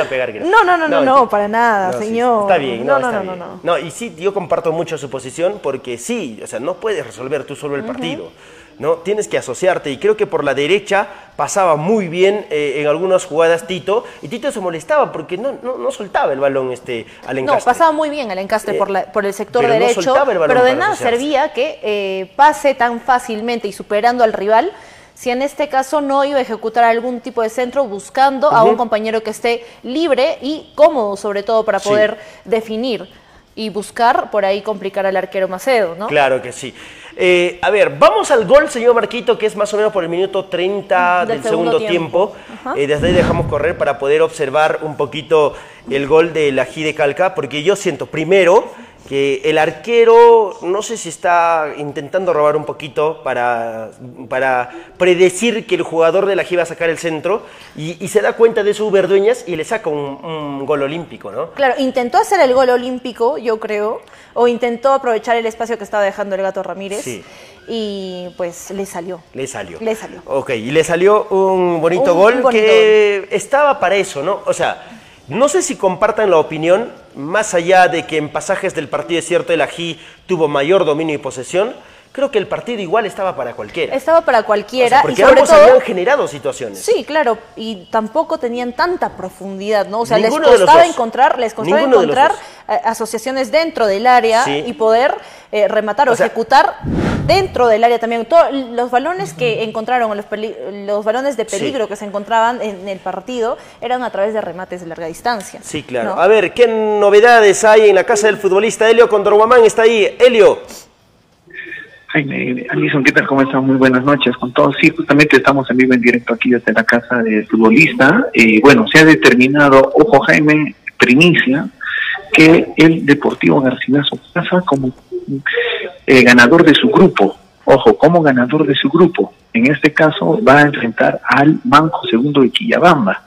a pegar. No, no, no, no, no, para nada, señor. está bien, no, no, no, no, no. y sí, yo comparto mucho su posición porque sí, o sea, no puedes resolver tú solo el partido. ¿No? Tienes que asociarte. Y creo que por la derecha pasaba muy bien eh, en algunas jugadas Tito. Y Tito se molestaba porque no, no, soltaba el balón este, al encastre. No, pasaba muy bien al encastre por, la, por el sector derecho, pero de nada servía que eh, pase tan fácilmente y superando al rival si en este caso no iba a ejecutar algún tipo de centro buscando a un compañero que esté libre y cómodo sobre todo para poder definir y buscar por ahí complicar al arquero Macedo, ¿no? Claro que sí. Eh, a ver, vamos al gol, señor Marquito, que es más o menos por el minuto 30 del, segundo, tiempo. Eh, desde ahí dejamos correr para poder observar un poquito el gol de la G de Calca, porque yo siento, primero, que el arquero, no sé si está intentando robar un poquito para, para predecir que el jugador de la G va a sacar el centro y, se da cuenta de su Verdueñas y le saca un, gol olímpico, ¿no? Claro, intentó hacer el gol olímpico, yo creo, o intentó aprovechar el espacio que estaba dejando el gato Ramírez. Y pues le salió. Le salió. Le salió. Ok, y le salió un bonito gol que estaba para eso, ¿no? O sea, no sé si compartan la opinión, más allá de que en pasajes del partido es cierto el Ají tuvo mayor dominio y posesión, creo que el partido igual estaba para cualquiera. Estaba para cualquiera. porque y sobre ambos habían generado situaciones. Sí, claro, y tampoco tenían tanta profundidad, ¿no? O sea, les costaba encontrar, les costaba encontrar eh, asociaciones dentro del área y poder eh, rematar o, ejecutar dentro del área también. Los balones que encontraron, los, los balones de peligro que se encontraban en el partido, eran a través de remates de larga distancia. Sí, claro. A ver, ¿qué novedades hay en la casa del futbolista Helio Condorguamán? Está ahí. Helio. Jaime, Alison, ¿qué tal? ¿Cómo están? Muy buenas noches con todos. Sí, justamente estamos en vivo en directo aquí desde la casa del futbolista. Eh, bueno, se ha determinado, ojo Jaime, primicia, que el Deportivo Garcilaso pasa como eh, ganador de su grupo. Ojo, como ganador de su grupo. En este caso va a enfrentar al Manco Segundo de Quillabamba.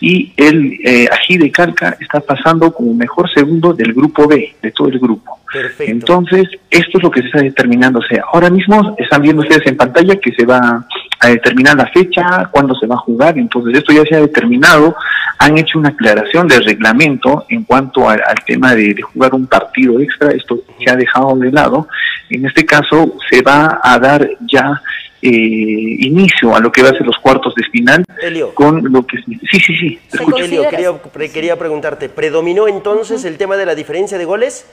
Y el eh, Ají de Calca está pasando como mejor segundo del grupo B, de todo el grupo. Entonces, esto es lo que se está determinando. O sea, ahora mismo están viendo ustedes en pantalla que se va a determinar la fecha, cuándo se va a jugar. Entonces, esto ya se ha determinado. Han hecho una aclaración del reglamento en cuanto al, tema de, jugar un partido extra. Esto se ha dejado de lado. En este caso, se va a dar ya eh, inicio a lo que va a ser los cuartos de final con lo que sí sí sí Elio, quería, quería preguntarte predominó entonces el tema de la diferencia de goles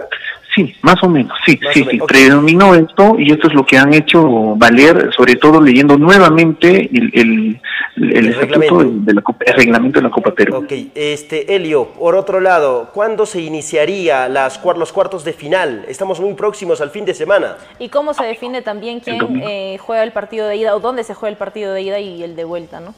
Yeah. Sí, más o menos, sí, sí, sí, predominó esto y esto es lo que han hecho valer, sobre todo leyendo nuevamente el, el, el, reglamento. De, la, reglamento de la Copa Perú. Ok, este, Elio, por otro lado, ¿cuándo se iniciaría las, los cuartos de final? Estamos muy próximos al fin de semana. ¿Y cómo se define también quién eh, juega el partido de ida o dónde se juega el partido de ida y el de vuelta, no?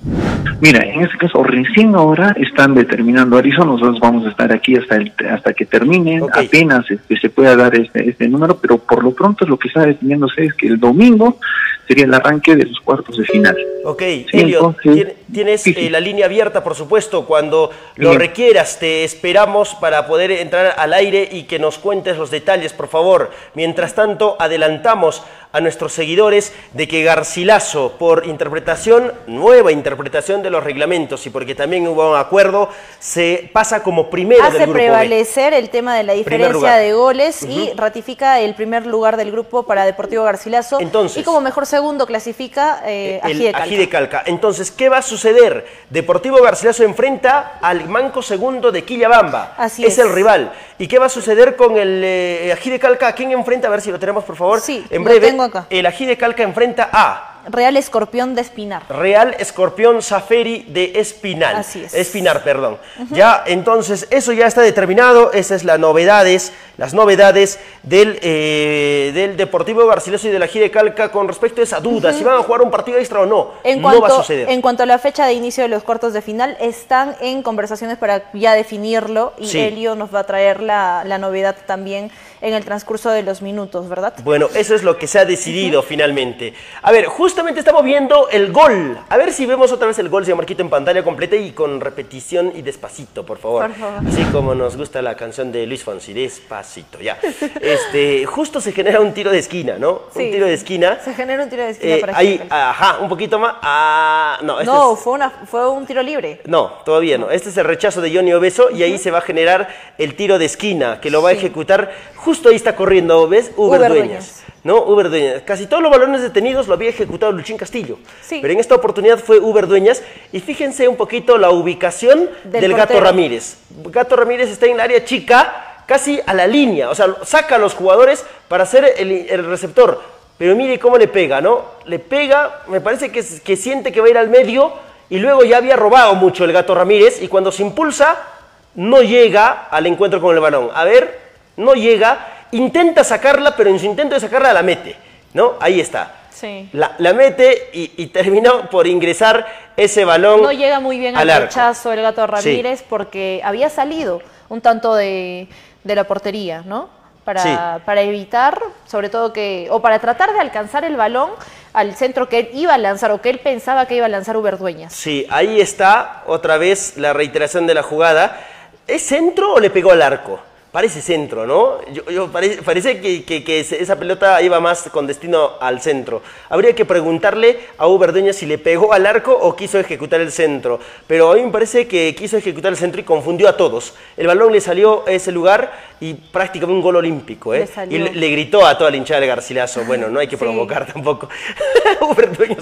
Mira, en este caso, recién ahora están determinando Arizona, nosotros vamos a estar aquí hasta el, hasta que terminen, apenas este, se pueda dar este, este número, pero por lo pronto lo que está definiéndose es que el domingo sería el arranque de los cuartos de final. Ok, tienes eh, la línea abierta, por supuesto, cuando lo requieras, te esperamos para poder entrar al aire y que nos cuentes los detalles, por favor. Mientras tanto, adelantamos a nuestros seguidores de que Garcilaso, por interpretación, nueva interpretación de los reglamentos y porque también hubo un acuerdo, se pasa como primero Hace del grupo prevalecer el tema de la diferencia de goles y ratifica el primer lugar del grupo para Deportivo Garcilaso. Entonces, y como mejor segundo clasifica eh, Ají de Calca. Entonces, ¿qué va a suceder? Deportivo Garcilaso enfrenta al Manco segundo de Quillabamba. Así es. es el rival. ¿Y qué va a suceder con el eh, Ají de Calca? ¿A quién enfrenta? A ver si lo tenemos, por favor. Sí, en breve. El Ají de Calca enfrenta a Real Escorpión de Espinar. Real Escorpión Saferi de Espinal. Así es. Espinar, perdón. Ya, entonces, eso ya está determinado. Esas es las novedades, las novedades del, eh, del Deportivo Garcilaso y de la Gide Calca con respecto a esa duda, si van a jugar un partido extra o no. En no cuanto, va a suceder. En cuanto a la fecha de inicio de los cuartos de final, están en conversaciones para ya definirlo y Sí. Elio nos va a traer la, la novedad también en el transcurso de los minutos, ¿verdad? Bueno, eso es lo que se ha decidido finalmente. A ver, justamente estamos viendo el gol. A ver si vemos otra vez el gol, señor Marquito, en pantalla completa y con repetición y despacito, por favor. Por favor. Así como nos gusta la canción de Luis Fonsi, despacito, ya. Este, justo se genera un tiro de esquina, ¿no? Sí. Un tiro de esquina. Se genera un tiro de esquina Eh, para ahí, ajá, un poquito más. Ah, no, este No, es- fue, una, fue un tiro libre. no, todavía no. Este es el rechazo de Johnny Obeso y ahí se va a generar el tiro de esquina que lo va a ejecutar. Justo ahí está corriendo, ¿ves? Uber, Uber Dueñas. Dueñas. ¿No? Uber Dueñas. Casi todos los balones detenidos lo había ejecutado Luchín Castillo. Sí. Pero en esta oportunidad fue Uber Dueñas. Y fíjense un poquito la ubicación Del del, Gato. Ramírez. Gato Ramírez está en el área chica, casi a la línea. O sea, saca a los jugadores para ser el, el receptor. Pero mire cómo le pega, ¿no? Le pega, me parece que, que siente que va a ir al medio y luego ya había robado mucho el Gato Ramírez y cuando se impulsa no llega al encuentro con el balón. A ver, no llega, intenta sacarla, pero en su intento de sacarla la mete, ¿no? Ahí está. Sí. La, la mete y, y terminó por ingresar ese balón. No llega muy bien al rechazo el gato Ramírez porque había salido un tanto de, de la portería, ¿no? Para, Sí. para evitar, sobre todo que, o para tratar de alcanzar el balón al centro que él iba a lanzar o que él pensaba que iba a lanzar Uber Dueñas. Sí, ahí está otra vez la reiteración de la jugada. ¿Es centro o le pegó al arco? Parece centro, ¿no? Yo, yo parece, parece que, que- esa pelota iba más con destino al centro. Habría que preguntarle a Dueñas si le pegó al arco o quiso ejecutar el centro. Pero a mí me parece que quiso ejecutar el centro y confundió a todos. El balón le salió a ese lugar y prácticamente un gol olímpico, ¿eh? Le salió. Y le, le gritó a toda la hinchada de Garcilaso. Bueno, no hay que Sí. provocar tampoco.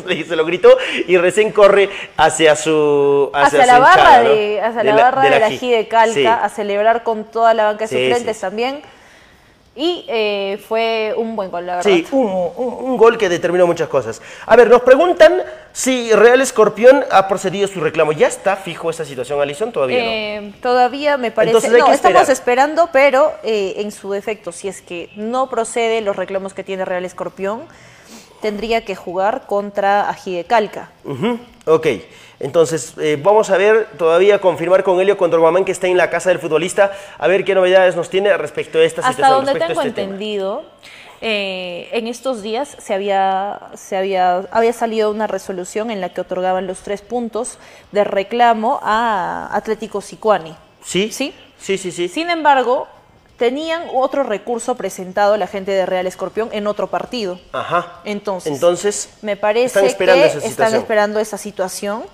Le- se lo gritó y recién corre hacia su Hacia, su la barra hinchada, ¿no? de, hacia la, barra de la. G de Calca, Sí. a celebrar con toda la banca de Sí, suplentes sí. también. Y eh, fue un buen gol, la verdad. Sí, un, un- un gol que determinó muchas cosas. A ver, nos preguntan si Real Escorpión ha procedido a su reclamo. ¿Ya está fijo esa situación, Alison? Todavía no. Eh, Todavía me parece. Entonces no, estamos esperando, pero eh, en su defecto, si es que no procede los reclamos que tiene Real Escorpión, tendría que jugar contra Ají de Calca. Ujú, Ok, entonces eh, vamos a ver, todavía confirmar con Helio Condorguamán que está en la casa del futbolista, a ver qué novedades nos tiene respecto a esta Hasta situación. donde respecto tengo este entendido, eh, en estos días se había, se había, había salido una resolución en la que otorgaban los tres puntos de reclamo a Atlético Sicuani. ¿Sí? Sí. Sí, sí, sí. Sin embargo, tenían otro recurso presentado la gente de Real Escorpión en otro partido. Ajá. Entonces, Entonces, me parece están esperando que esa están esperando esa situación,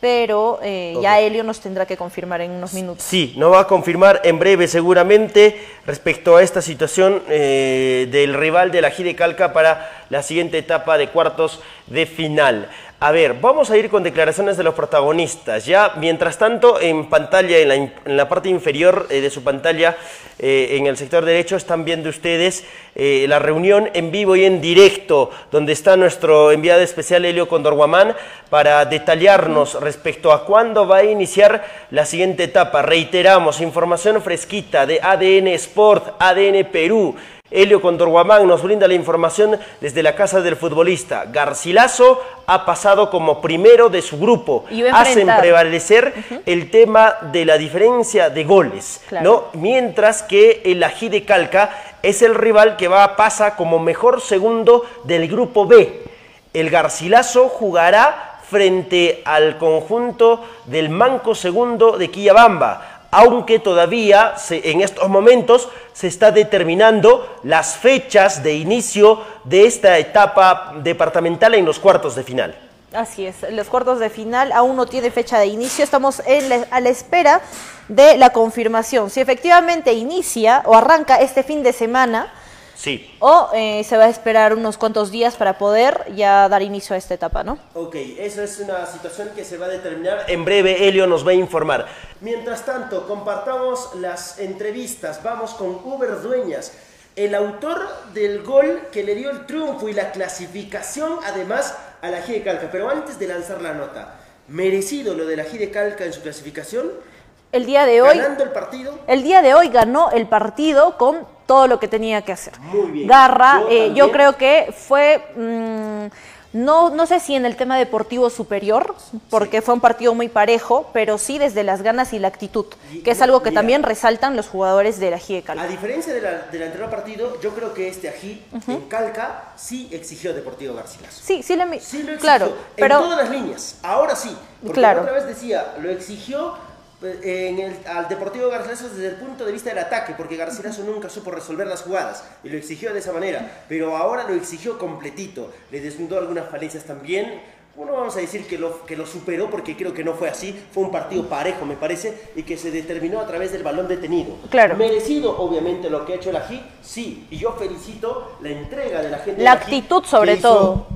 pero eh, ya Helio nos tendrá que confirmar en unos minutos. Sí, nos va a confirmar en breve seguramente respecto a esta situación eh, del rival de la Gide Calca para la siguiente etapa de cuartos de final. A ver, vamos a ir con declaraciones de los protagonistas. Ya, mientras tanto, en pantalla, en la, parte inferior eh, de su pantalla, eh, en el sector derecho, están viendo ustedes eh, la reunión en vivo y en directo, donde está nuestro enviado especial Helio Condorguamán para detallarnos respecto a cuándo va a iniciar la siguiente etapa. Reiteramos, información fresquita de ADN Sport, ADN Perú. Helio Condorguamán nos brinda la información desde la casa del futbolista. Garcilaso ha pasado como primero de su grupo. Hacen prevalecer el tema de la diferencia de goles, Claro. ¿no? Mientras que el Ají de Calca es el rival que va a pasar como mejor segundo del grupo B. El Garcilaso jugará frente al conjunto del Manco Segundo de Quillabamba, aunque todavía se- en estos momentos se está determinando las fechas de inicio de esta etapa departamental en los cuartos de final. Así es, los cuartos de final aún no tiene fecha de inicio, estamos a la espera de la confirmación, si efectivamente inicia o arranca este fin de semana Sí. o eh, se va a esperar unos cuantos días para poder ya dar inicio a esta etapa, ¿no? Ok, esa es una situación que se va a determinar. En breve, Helio nos va a informar. Mientras tanto, compartamos las entrevistas. Vamos con Uber Dueñas. el autor del gol que le dio el triunfo y la clasificación además a la G de Calca. Pero antes de lanzar la nota, ¿merecido lo de la G de Calca en su clasificación? El día de hoy... ¿Ganando el partido? El día de hoy ganó el partido con todo lo que tenía que hacer. Muy bien. Garra, yo, eh, creo que fue... Mm, no, no sé si en el tema deportivo superior, porque fue un partido muy parejo, pero sí desde las ganas y la actitud, que es algo que también resaltan los jugadores del Ají de Calca. A diferencia del anterior partido, yo creo que este Ají en Calca sí exigió Deportivo Garcilaso. Sí, sí, le, sí lo exigió. Claro, pero, en todas las líneas. Ahora sí. Porque claro. otra vez decía, lo exigió en el, al Deportivo Garcilaso desde el punto de vista del ataque, porque Garcilaso nunca supo resolver las jugadas y lo exigió de esa manera, pero ahora lo exigió completito, le desnudó algunas falencias también. Bueno, vamos a decir que lo, que lo superó porque creo que no fue así, fue un partido parejo me parece y que se determinó a través del balón detenido. Claro. Merecido obviamente lo que ha hecho el Ají, sí, y yo felicito la entrega de la gente. La actitud sobre todo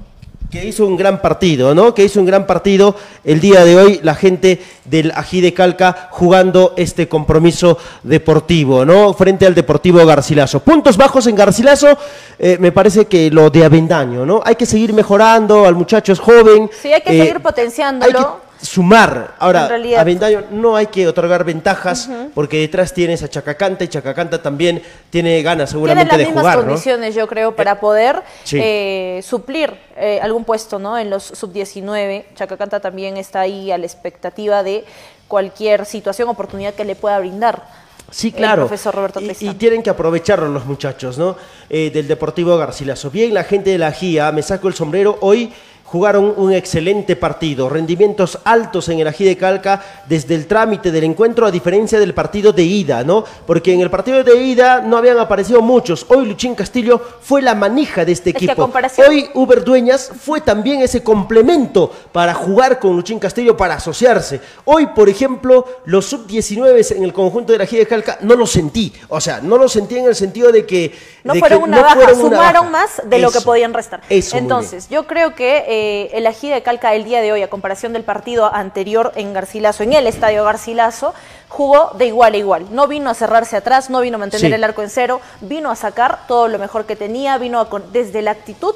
que hizo un gran partido, ¿no? Que hizo un gran partido el día de hoy la gente del Ají de Calca jugando este compromiso deportivo, ¿no? Frente al Deportivo Garcilaso. Puntos bajos en Garcilaso, eh, me parece que lo de Avendaño, ¿no? Hay que seguir mejorando, al muchacho es joven. Sí, hay que seguir eh, potenciándolo sumar. Ahora, a Vendaño no hay que otorgar ventajas porque detrás tienes a Chacacanta y Chacacanta también tiene ganas seguramente de jugar. Tiene las mismas condiciones, yo creo, para eh, poder eh, suplir eh, algún puesto ¿no? en los sub-19. Chacacanta también está ahí a la expectativa de cualquier situación, oportunidad que le pueda brindar. Sí, claro. El profesor Roberto y, y, tienen que aprovecharlo los muchachos, ¿no? del Deportivo Garcilaso. Bien, la gente de la GIA, me saco el sombrero. Hoy jugaron un excelente partido, rendimientos altos en el ají de Calca desde el trámite del encuentro, a diferencia del partido de ida, ¿no? Porque en el partido de ida no habían aparecido muchos. Hoy Luchín Castillo fue la manija de este equipo. Hoy Uber Dueñas fue también ese complemento para jugar con Luchín Castillo, para asociarse. Hoy, por ejemplo, los sub-19 en el conjunto del ají de Calca no lo sentí. O sea, no lo sentí en el sentido de que... No fueron una baja, sumaron más de lo que podían restar. Entonces, yo creo que... Eh, eh, el ají de Calca el día de hoy, a comparación del partido anterior en Garcilaso, en el estadio Garcilaso, jugó de igual a igual. No vino a cerrarse atrás, no vino a mantener el arco en cero, vino a sacar todo lo mejor que tenía, vino desde la actitud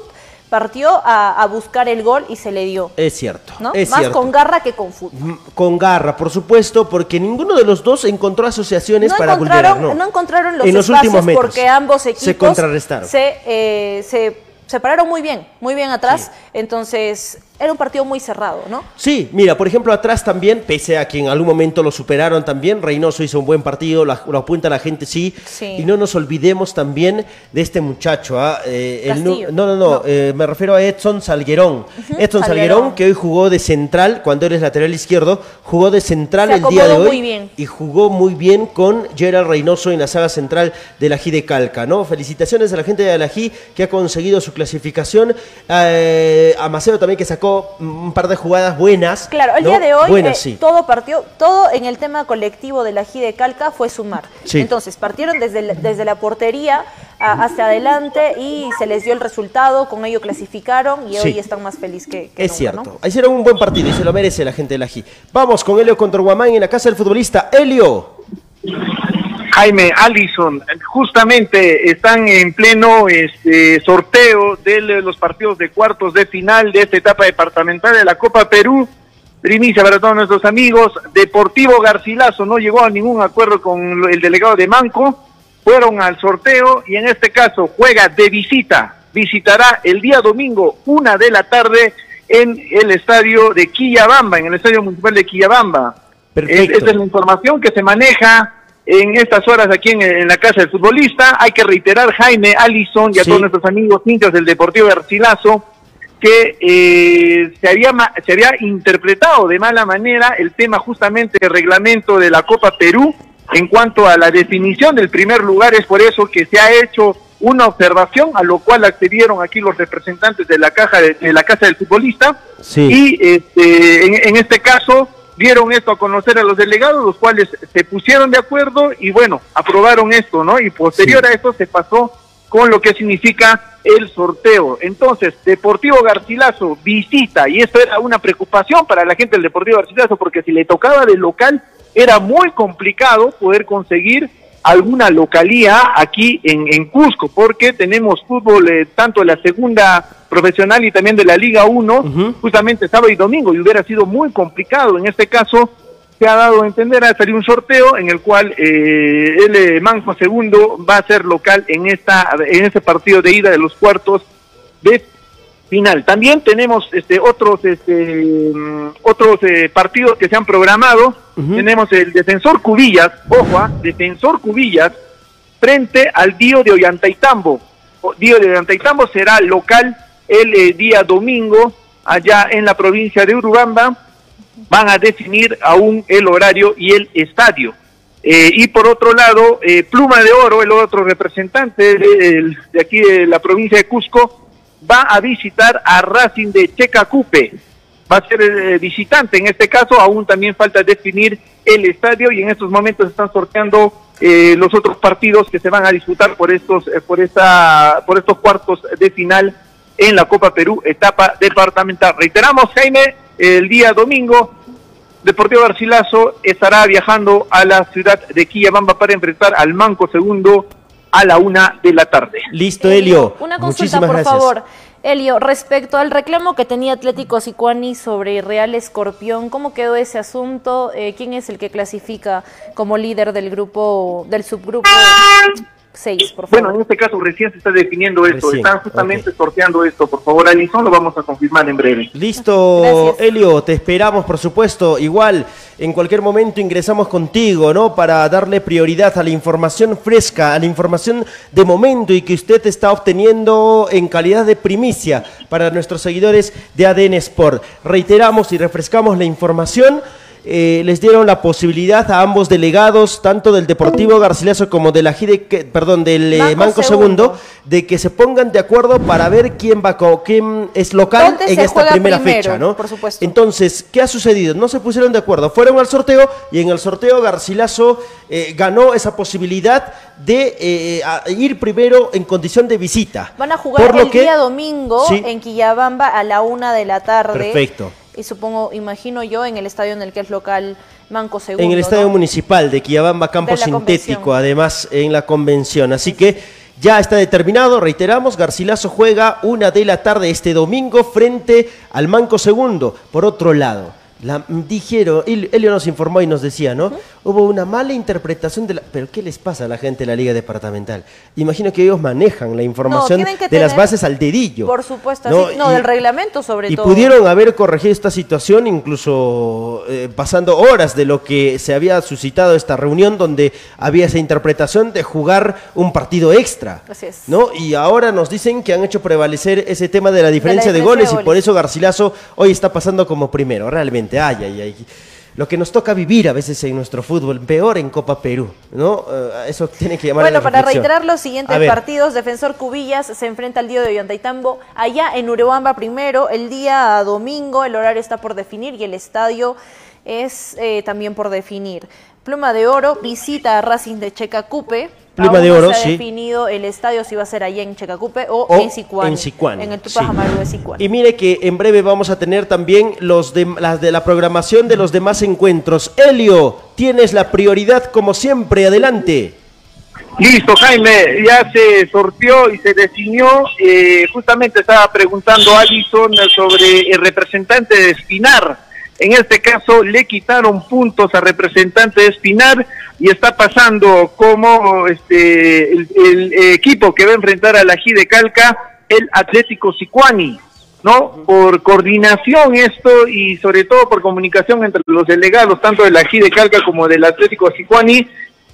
partió a, buscar el gol y se le dio. Es cierto. Más con garra que con fútbol. Con garra, por supuesto, porque ninguno de los dos encontró asociaciones para vulnerar. No. no encontraron los, espacios porque ambos equipos se contrarrestaron. Se, eh, se se pararon muy bien, muy bien atrás. Entonces, era un partido muy cerrado, ¿no? Sí, mira, por ejemplo, atrás también, pese a que en algún momento lo superaron también, Reynoso hizo un buen partido, lo apunta la gente, sí. Y no nos olvidemos también de este muchacho. ¿ah? Eh, no, no, no, eh, me refiero a Edson Salguerón. Edson Salguerón. que hoy jugó de central, cuando eres lateral izquierdo, jugó de central el día de hoy. Muy bien. Y jugó muy bien con Gerald Reynoso en la saga central de la G de Calca, ¿no? Felicitaciones a la gente de la G que ha conseguido su clasificación. Eh, a Maceo también que sacó un par de jugadas buenas. Claro, el día de hoy eh, todo partió, todo en el tema colectivo de la G de Calca fue sumar. Entonces, partieron desde, desde la portería hacia adelante y se les dio el resultado, con ello clasificaron y hoy están más felices que, Es cierto, hicieron un buen partido y se lo merece la gente de la G. Vamos con Helio contra Guamán en la casa del futbolista. Helio. Jaime Allison, justamente están en pleno este, sorteo de los partidos de cuartos de final de esta etapa departamental de la Copa Perú. Primicia para todos nuestros amigos. Deportivo Garcilaso no llegó a ningún acuerdo con el delegado de Manco. Fueron al sorteo y en este caso juega de visita. Visitará el día domingo, una de la tarde, en el estadio de Quillabamba, en el estadio municipal de Quillabamba. Perfecto. Esta es la información que se maneja en estas horas aquí en, la casa del futbolista. Hay que reiterar, Jaime, Alison y a todos nuestros amigos hinchas del Deportivo Garcilaso, que eh, se, había, se había interpretado de mala manera el tema justamente del reglamento de la Copa Perú en cuanto a la definición del primer lugar. Es por eso que se ha hecho una observación a lo cual accedieron aquí los representantes de la caja de, la casa del futbolista y este, en, en este caso dieron esto a conocer a los delegados, los cuales se pusieron de acuerdo y bueno, aprobaron esto, ¿no? Y posterior a esto se pasó con lo que significa el sorteo. Entonces, Deportivo Garcilaso visita, y esto era una preocupación para la gente del Deportivo Garcilaso, porque si le tocaba de local, era muy complicado poder conseguir alguna localía aquí en, en Cusco, porque tenemos fútbol eh, tanto de la segunda profesional y también de la Liga 1, justamente sábado y domingo, y hubiera sido muy complicado. En este caso, se ha dado a entender, ha salido un sorteo en el cual eh, el eh, Manco Segundo va a ser local en, esta, en este partido de ida de los cuartos de final. También tenemos este, otros, este, mm, otros eh, partidos que se han programado. Tenemos el Defensor Cubillas, ojo, ah, Defensor Cubillas, frente al Dio de Ollantaytambo. Dio de Ollantaytambo será local el día domingo allá en la provincia de Urubamba van a definir aún el horario y el estadio. Eh, y por otro lado, eh, Pluma de Oro, el otro representante de, aquí de la provincia de Cusco, va a visitar a Racing de Checacupe. Va a ser eh, visitante en este caso, aún también falta definir el estadio y en estos momentos están sorteando los otros partidos que se van a disputar por estos, por, esta, por estos cuartos de final en la Copa Perú, etapa departamental. Reiteramos, Jaime, el día domingo, Deportivo Garcilaso estará viajando a la ciudad de Quillabamba para enfrentar al Manco Segundo a la una de la tarde. Listo, Elio. Una consulta, por favor. Elio, respecto al reclamo que tenía Atlético Sicuani sobre Real Escorpión, ¿cómo quedó ese asunto? Eh, ¿Quién es el que clasifica como líder del grupo, del subgrupo bueno, en este caso recién se está definiendo esto, están justamente sorteando esto. Por favor, Alison, lo vamos a confirmar en breve. Listo, Elio, te esperamos, por supuesto. Igual, en cualquier momento ingresamos contigo, ¿no? Para darle prioridad a la información fresca, a la información de momento y que usted está obteniendo en calidad de primicia para nuestros seguidores de ADN Sport. Reiteramos y refrescamos la información. Eh, les dieron la posibilidad a ambos delegados, tanto del Deportivo Garcilaso como de la Gide, perdón, del eh, Manco, Segundo, de que se pongan de acuerdo para ver quién va quién es local en esta primera fecha, ¿no? Por supuesto. Entonces, ¿qué ha sucedido? No se pusieron de acuerdo, fueron al sorteo y en el sorteo Garcilaso eh, ganó esa posibilidad de ir primero en condición de visita. Van a jugar el día domingo en Quillabamba a la una de la tarde. Perfecto y supongo, imagino yo, en el estadio en el que es local Manco Segundo. En el estadio municipal de Quillabamba, campo sintético, además en la convención. Así que ya está determinado, reiteramos, Garcilaso juega una de la tarde este domingo frente al Manco Segundo. Por otro lado, la, dijeron, Elio nos informó y nos decía, ¿no? Hubo una mala interpretación de la... ¿Pero qué les pasa a la gente de la Liga Departamental? Imagino que ellos manejan la información de las bases al dedillo. Por supuesto, ¿no? del reglamento sobre todo. Y pudieron haber corregido esta situación incluso eh, pasando horas de lo que se había suscitado esta reunión donde había esa interpretación de jugar un partido extra. Así es. ¿no? Y ahora nos dicen que han hecho prevalecer ese tema de la diferencia de, goles, y por eso Garcilaso hoy está pasando como primero, realmente ay, ay, ay. Lo que nos toca vivir a veces en nuestro fútbol, peor en Copa Perú, ¿no? Eh, eso tiene que llamar bueno, a Bueno, para reiterar los siguientes partidos, Defensor Cubillas se enfrenta al día de Ollantaytambo, allá en Urubamba primero, el día domingo, el horario está por definir y el estadio es eh, también por definir. Pluma de Oro visita a Racing de Checacupe, Pluma de Oro, no se ha definido el estadio si va a ser allá en Checacupe o, en Sicuani. En el Tupac Amaru de Sicuani. Y mire que en breve vamos a tener también los de, las de la programación de los demás encuentros. Helio, tienes la prioridad como siempre. Adelante. Listo, Jaime, ya se sorteó y se definió. Eh, justamente estaba preguntando a Alison sobre el representante de Espinar en este caso le quitaron puntos a representante de Espinar y está pasando como este el, equipo que va a enfrentar a la G de Calca, el Atlético Sicuani, ¿no? Por coordinación esto y sobre todo por comunicación entre los delegados, tanto de la G de Calca como del Atlético Sicuani,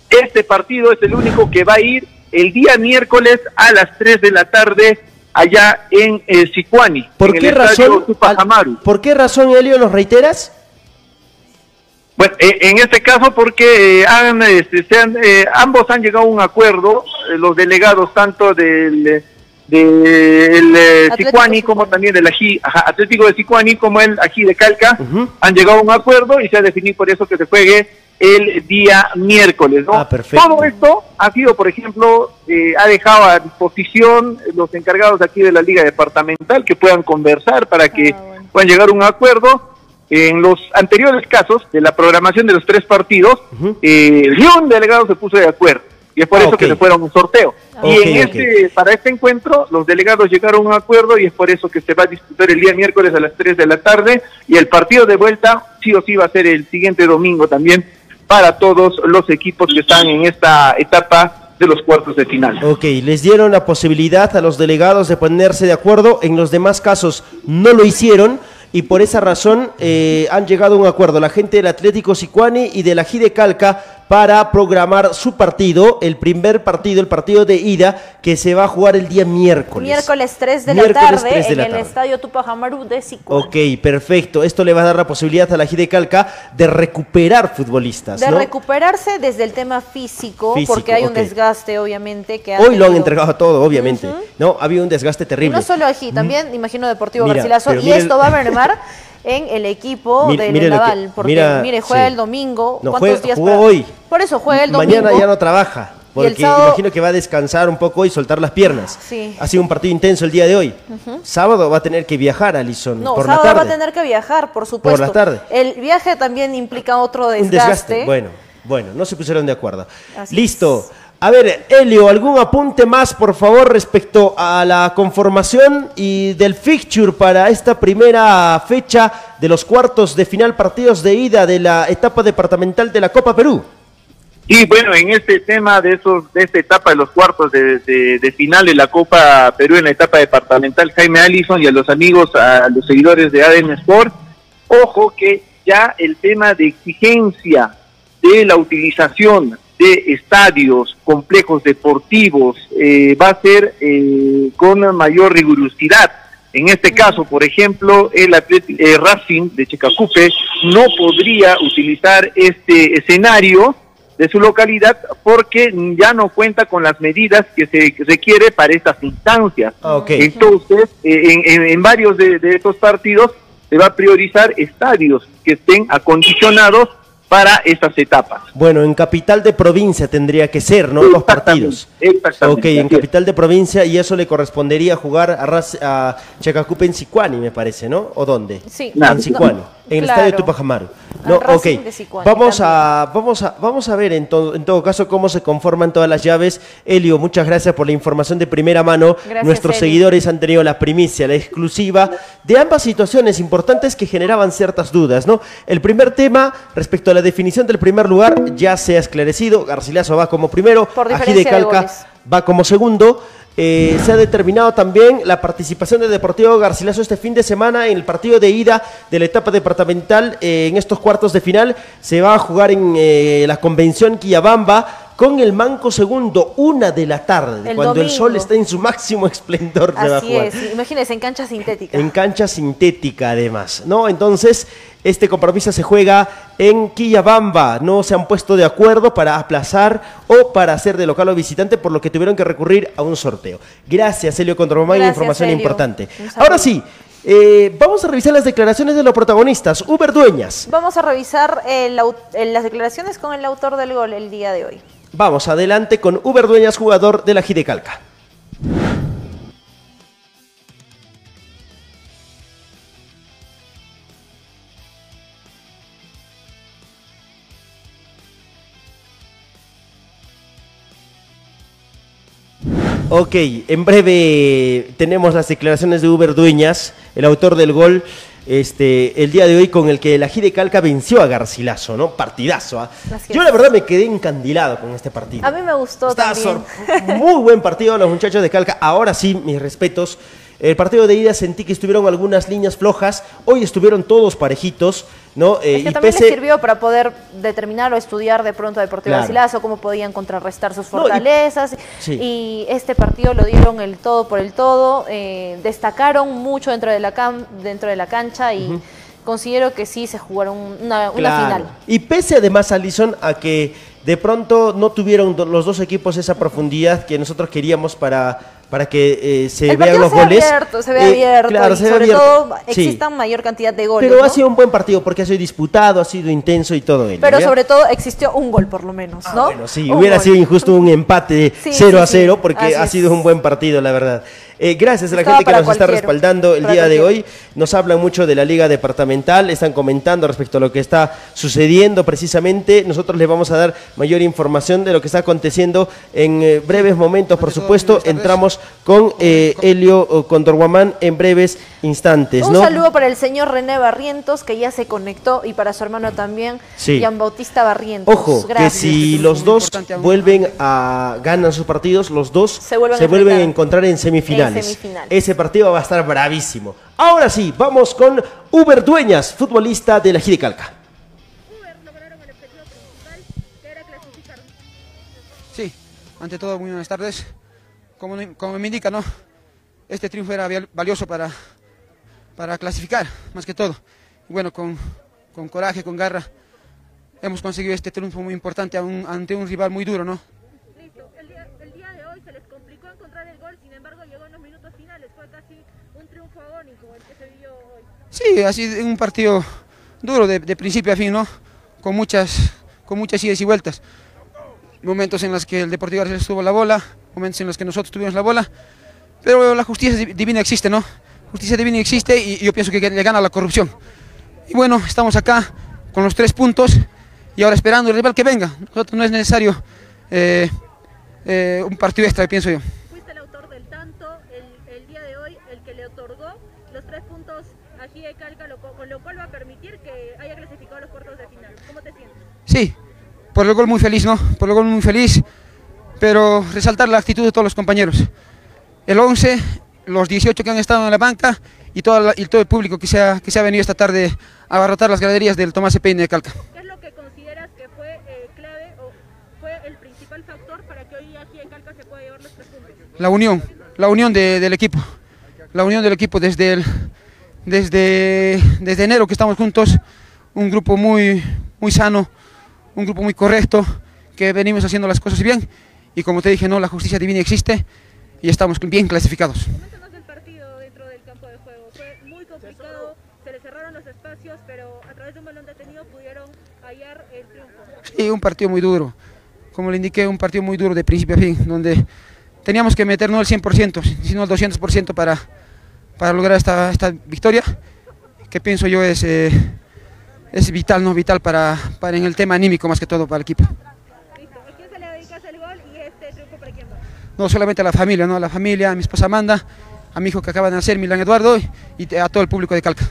este partido es el único que va a ir el día miércoles a las 3 de la tarde allá en eh, Sicuani. ¿Por qué razón? ¿Por qué razón, Elio, los reiteras? Bueno, eh, en este caso porque eh, han, este, eh, ambos han llegado a un acuerdo, los delegados tanto del, del Sicuani como también del Ají, Atlético de Sicuani como el Ají de Calca, han llegado a un acuerdo y se ha definido por eso que se juegue el día miércoles. ¿no? Ah, Todo esto ha sido, por ejemplo, eh, ha dejado a disposición los encargados aquí de la Liga Departamental que puedan conversar para que ah, puedan llegar a un acuerdo. En los anteriores casos de la programación de los tres partidos, eh, ni un delegado se puso de acuerdo. y es por eso que se fueron un sorteo. y en este, para este encuentro, los delegados llegaron a un acuerdo y es por eso que se va a disputar el día miércoles a las 3 de la tarde y el partido de vuelta sí o sí va a ser el siguiente domingo también para todos los equipos que están en esta etapa de los cuartos de final. Ok, les dieron la posibilidad a los delegados de ponerse de acuerdo, en los demás casos no lo hicieron y por esa razón eh, han llegado a un acuerdo la gente del Atlético Sicuani y de la Gide Calca para programar su partido, el primer partido, el partido de ida, que se va a jugar el día miércoles. Miércoles 3 de la tarde en el Estadio Tupac Amaru de Sicuani. Ok, perfecto. Esto le va a dar la posibilidad a la Gide Calca de recuperar futbolistas. De recuperarse desde el tema físico, porque hay un desgaste, obviamente. que Hoy lo han entregado todo, obviamente. No, había un desgaste terrible. no solo aquí, también, imagino, Deportivo Garcilaso, y esto va a mermar en el equipo de del Naval. Porque, mire, juega el domingo. ¿Cuántos días jugó hoy. Por eso juega el domingo. Mañana ya no trabaja. Porque imagino que va a descansar un poco y soltar las piernas. Sí. Ha sido un partido intenso el día de hoy. Sábado va a tener que viajar, Alison. No, por sábado la tarde. va a tener que viajar, por supuesto. Por la tarde. El viaje también implica otro desgaste. Un desgaste. Bueno, bueno, no se pusieron de acuerdo. Listo. A ver, Elio, ¿algún apunte más, por favor, respecto a la conformación y del fixture para esta primera fecha de los cuartos de final partidos de ida de la etapa departamental de la Copa Perú? Y bueno, en este tema de esos de esta etapa de los cuartos de, final de la Copa Perú en la etapa departamental, Jaime Allison y a los amigos, a los seguidores de ADN Sport, ojo que ya el tema de exigencia de la utilización de estadios, complejos deportivos, eh, va a ser eh, con mayor rigurosidad. En este caso, por ejemplo, el eh, Racing de Checacupe no podría utilizar este escenario de su localidad porque ya no cuenta con las medidas que se requiere para estas instancias. Ah, Entonces, en, varios de estos partidos se va a priorizar estadios que estén acondicionados para esas etapas. Bueno, en capital de provincia tendría que ser, ¿no? Los partidos. Exactamente. Ok, en capital de provincia y eso le correspondería jugar a, a Chacacupe en Sicuani, me parece, ¿no? ¿O dónde? Sí. En Sicuani, en el estadio Tupajamaru. No, ok. Vamos a, vamos a, vamos a ver en todo, en todo caso cómo se conforman todas las llaves. Elio, muchas gracias por la información de primera mano. Nuestros seguidores han tenido la primicia, la exclusiva de ambas situaciones importantes que generaban ciertas dudas, ¿no? El primer tema respecto a la definición del primer lugar ya se ha esclarecido. Garcilaso va como primero, Ají de Calca va como segundo. Eh, se ha determinado también la participación del Deportivo Garcilaso este fin de semana en el partido de ida de la etapa departamental eh, en estos cuartos de final. Se va a jugar en eh, la convención Quillabamba con el Manco Segundo, una de la tarde, cuando el sol está en su máximo esplendor. Así es, imagínense, en cancha sintética. En cancha sintética, además, ¿no? Entonces, este compromiso se juega en Quillabamba. No se han puesto de acuerdo para aplazar o para hacer de local o visitante, por lo que tuvieron que recurrir a un sorteo. Gracias, Helio Contromán, información importante. Ahora sí, eh, vamos a revisar las declaraciones de los protagonistas. Uber Dueñas. Vamos a revisar las declaraciones con el autor del gol el día de hoy. Vamos adelante con Uber Dueñas, jugador de la Gidecalca. Ok, en breve tenemos las declaraciones de Uber Dueñas, el autor del gol este, el día de hoy con el que la Gide Calca venció a Garcilaso, ¿no? Partidazo. ¿ah? Yo la verdad me quedé encandilado con este partido. A mí me gustó también. Muy buen partido los muchachos de Calca. Ahora sí, mis respetos. El partido de ida sentí que estuvieron algunas líneas flojas. Hoy estuvieron todos parejitos. ¿No? Eh, que también les sirvió para poder determinar o estudiar de pronto a Deportivo claro. cómo podían contrarrestar sus fortalezas. y, este partido lo dieron el todo por el todo. Eh, destacaron mucho dentro de la, dentro de la cancha y. Considero que sí se jugaron una, final. Y pese además, Alison, a que de pronto no tuvieron los dos equipos esa profundidad que nosotros queríamos para para que eh, se vean los goles. Abierto, se ve abierto, claro, se sobre todo exista mayor cantidad de goles. Pero ha sido un buen partido porque ha sido disputado, ha sido intenso y todo ello. Pero sobre todo existió un gol por lo menos, ah, ¿no? bueno, sí, hubiera sido injusto un empate 0 a 0 porque ha sido un buen partido, la verdad. Eh, gracias a la gente que nos está respaldando el día de hoy. Nos hablan mucho de la Liga Departamental, están comentando respecto a lo que está sucediendo precisamente. Nosotros les vamos a dar mayor información de lo que está aconteciendo en eh, breves momentos, por supuesto. Entramos con eh, Helio Condorguamán en breves instantes. Un saludo para el señor René Barrientos, que ya se conectó, y para su hermano también, Jean Bautista Barrientos. Ojo, que si los dos vuelven a ganar sus partidos, los dos se vuelven, a, encontrar en semifinales. Ese partido va a estar bravísimo. Ahora sí, vamos con Uber Dueñas, futbolista de la Giricalca. Sí, ante todo, muy buenas tardes. Como, como me indica, ¿no? Este triunfo era valioso para, para clasificar, más que todo. bueno, con, con coraje, con garra, hemos conseguido este triunfo muy importante ante un rival muy duro, ¿no? Listo. El día, el día, de hoy se les complicó encontrar el gol, sin embargo llegó en los minutos finales. Fue casi un triunfo agónico el que se vivió hoy. Sí, sido un partido duro de, principio a fin, ¿no? Con muchas, con muchas idas y vueltas. Momentos en los que el Deportivo García tuvo la bola, momentos en los que nosotros tuvimos la bola, pero la justicia divina existe, ¿no? Justicia divina existe y, yo pienso que le gana la corrupción. Y bueno, estamos acá con los tres puntos y ahora esperando el rival que venga. Nosotros no es necesario eh, eh, un partido extra, pienso yo. Fuiste el autor del tanto el, día de hoy, el que le otorgó los tres puntos a Gide Calca, con lo cual va a permitir que haya clasificado los cuartos de final. ¿Cómo te sientes? Sí, por el gol muy feliz, ¿no? Por el gol muy feliz, pero resaltar la actitud de todos los compañeros. El 11, los 18 que han estado en la banca y todo, y todo el público que se, ha, que se ha venido esta tarde a abarrotar las graderías del Tomás Peine de Calca. ¿Qué es lo que consideras que fue eh, clave o fue el principal factor para que hoy aquí en Calca se pueda llevar los tres puntos? La unión, la unión del equipo, la unión del equipo desde, el, desde, desde enero que estamos juntos, un grupo muy, muy sano, un grupo muy correcto, que venimos haciendo las cosas bien y como te dije, no, la justicia divina existe y estamos bien clasificados. Coméntanos el partido dentro del campo de juego. Fue muy complicado, se le cerraron los espacios, pero a través de un balón detenido pudieron hallar el triunfo. Sí, un partido muy duro. Como le indiqué, un partido muy duro de principio a fin, donde teníamos que meter no el 100%, sino el 200% para, para lograr esta, esta victoria, que pienso yo es, eh, es vital, ¿no? vital para, para en el tema anímico más que todo para el equipo. No solamente a la familia, ¿no? a la familia, a mi esposa Amanda, a mi hijo que acaba de nacer, Milán Eduardo, y a todo el público de Calca.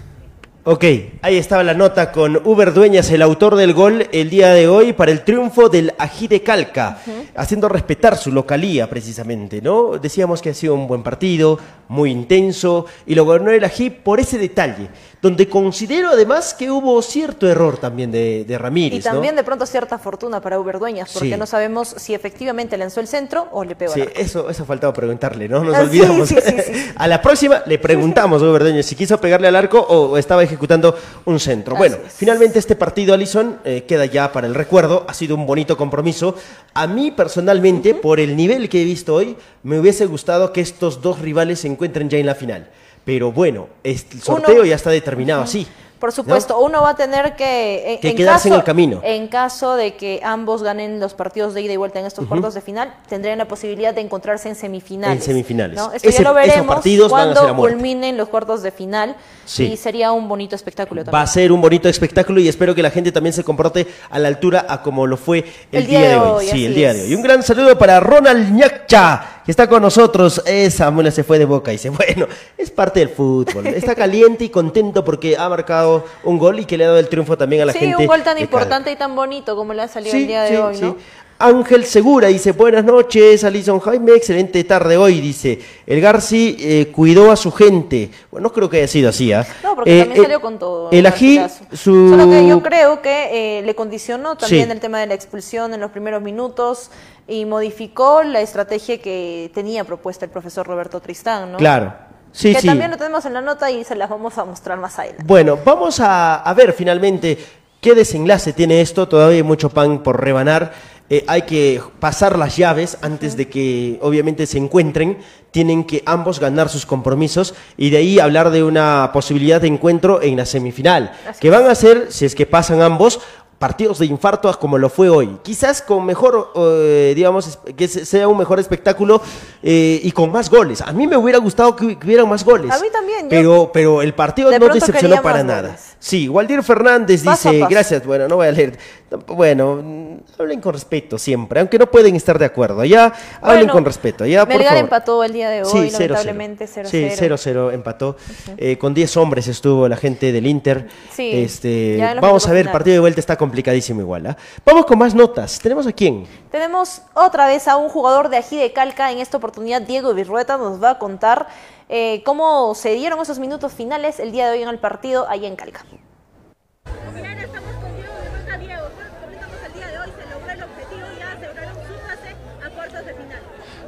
Ok, ahí estaba la nota con Uber Dueñas, el autor del gol el día de hoy para el triunfo del Ají de Calca, haciendo respetar su localía precisamente, ¿no? Decíamos que ha sido un buen partido, muy intenso, y lo ganó el Ají por ese detalle, donde considero además que hubo cierto error también de, de Ramírez. Y también de pronto cierta fortuna para Uber Dueñas, porque no sabemos si efectivamente lanzó el centro o le pegó Sí, eso, eso faltaba preguntarle, ¿no? Nos ah, olvidamos. a la próxima le preguntamos a Uber Dueñas si quiso pegarle al arco o estaba ejecutando un centro. bueno, finalmente este partido, Alison, eh, queda ya para el recuerdo. Ha sido un bonito compromiso. A mí personalmente, por el nivel que he visto hoy, me hubiese gustado que estos dos rivales se encuentren ya en la final. Pero bueno, el sorteo ya está determinado así. Por supuesto, uno va a tener que, en, quedarse en el camino. En caso de que ambos ganen los partidos de ida y vuelta en estos cuartos de final, tendrían la posibilidad de encontrarse en semifinales. En semifinales. Esto ya lo veremos cuando culminen los cuartos de final y sería un bonito espectáculo también. Va a ser un bonito espectáculo y espero que la gente también se comporte a la altura a como lo fue el, día, de hoy. sí, el día de hoy. Un gran saludo para Ronald Ñacha, que está con nosotros. Esa mula se fue de boca y dice, bueno, es parte del fútbol. Está caliente y contento porque ha marcado un gol y que le ha dado el triunfo también a la gente. Sí, un gol tan importante y tan bonito como le ha salido el día de hoy, ¿no? Ángel Segura dice, buenas noches, Alison Jaime, excelente tarde hoy, dice. El Garci eh, cuidó a su gente. Bueno, no creo que haya sido así, ¿ah? No, porque también eh, salió con todo. El ají, su... Solo que yo creo que eh, le condicionó también el tema de la expulsión en los primeros minutos y modificó la estrategia que tenía propuesta el profesor Roberto Tristán, ¿no? Claro que también lo tenemos en la nota y se las vamos a mostrar más adelante. Bueno, vamos a, ver finalmente qué desenlace tiene esto. Todavía hay mucho pan por rebanar. Eh, hay que pasar las llaves antes de que obviamente se encuentren. Tienen que ambos ganar sus compromisos y de ahí hablar de una posibilidad de encuentro en la semifinal. que van a ser, si es que pasan ambos, partidos de infarto como lo fue hoy. Quizás con mejor, eh, digamos, que sea un mejor espectáculo eh, y con más goles. A mí me hubiera gustado que, hubiera más goles. A mí también. Pero, pero el partido no decepcionó para nada. Sí, Waldir Fernández dice, gracias, bueno, no voy a leer. Bueno, hablen con respeto siempre, aunque no pueden estar de acuerdo. Ya, hablen con respeto. Ya, por favor. empató el día de hoy, sí, lamentablemente 0-0. Sí, 0-0 empató. Eh, con 10 hombres estuvo la gente del Inter. Sí, este, vamos a ver, el partido de vuelta está complicadísimo igual. ¿ah? Vamos con más notas. ¿Tenemos a quién? Tenemos otra vez a un jugador de Ají de Calca. En esta oportunidad, Diego Virrueta nos va a contar eh, cómo se dieron esos minutos finales el día de hoy en el partido allá en Calca.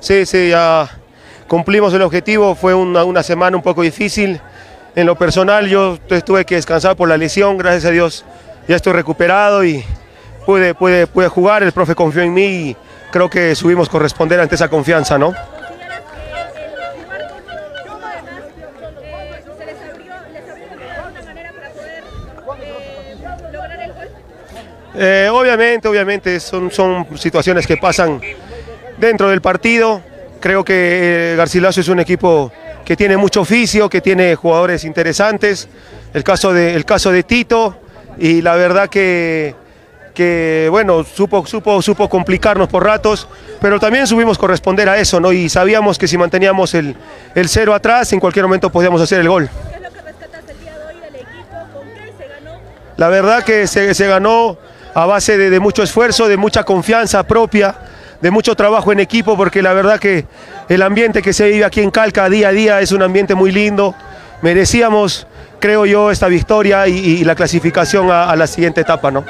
Sí, sí, ya cumplimos el objetivo, fue una, una, semana un poco difícil. En lo personal yo tuve que descansar por la lesión, gracias a Dios ya estoy recuperado y pude, pude, pude jugar, el profe confió en mí y creo que subimos corresponder ante esa confianza, ¿no? Eh, obviamente, obviamente, son, son situaciones que pasan dentro del partido. Creo que eh, Garcilaso es un equipo que tiene mucho oficio, que tiene jugadores interesantes. El caso de, el caso de Tito, y la verdad que, que bueno, supo, supo, supo complicarnos por ratos, pero también subimos corresponder a eso, ¿no? Y sabíamos que si manteníamos el, el cero atrás, en cualquier momento podíamos hacer el gol. La verdad que se, se ganó a base de, mucho esfuerzo, de mucha confianza propia, de mucho trabajo en equipo, porque la verdad que el ambiente que se vive aquí en Calca día a día es un ambiente muy lindo. Merecíamos, creo yo, esta victoria y, la clasificación a, la siguiente etapa, ¿no?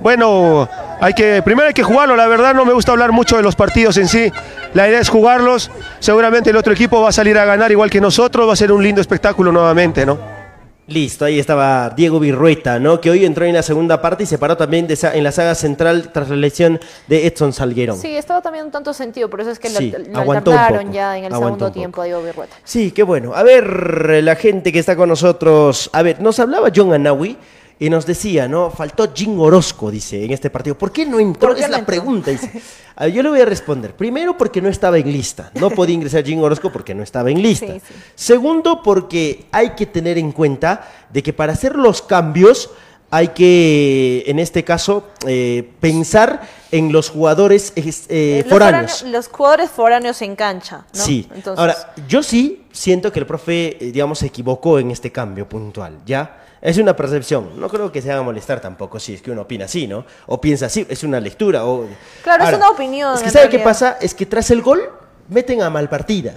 Bueno, hay que, primero hay que jugarlo, la verdad no me gusta hablar mucho de los partidos en sí, la idea es jugarlos, seguramente el otro equipo va a salir a ganar igual que nosotros, va a ser un lindo espectáculo nuevamente, ¿no? Listo, ahí estaba Diego Virrueta, ¿no? Que hoy entró en la segunda parte y se paró también de en la saga central tras la lesión de Edson Salguero. Sí, estaba también un tanto sentido, por eso es que lo, lo ya en el segundo tiempo a Diego Virrueta. Sí, qué bueno. A ver, la gente que está con nosotros, a ver, nos hablaba John Anawi y nos decía, ¿no? Faltó Jim Orozco, dice, en este partido. ¿Por qué no entró? es la pregunta. Dice. yo le voy a responder. Primero, porque no estaba en lista. No podía ingresar Jim Orozco porque no estaba en lista. Segundo, porque hay que tener en cuenta de que para hacer los cambios hay que, en este caso, eh, pensar en los jugadores eh, eh, foráneos. Los jugadores foráneos en cancha, ¿no? Sí. Ahora, yo sí siento que el profe, digamos, se equivocó en este cambio puntual, ¿ya? Es una percepción. No creo que se haga molestar tampoco si es que uno opina así, ¿no? O piensa así, es una lectura. O... Claro, es una opinión. Es que ¿sabe qué pasa? Es que tras el gol meten a mal partida.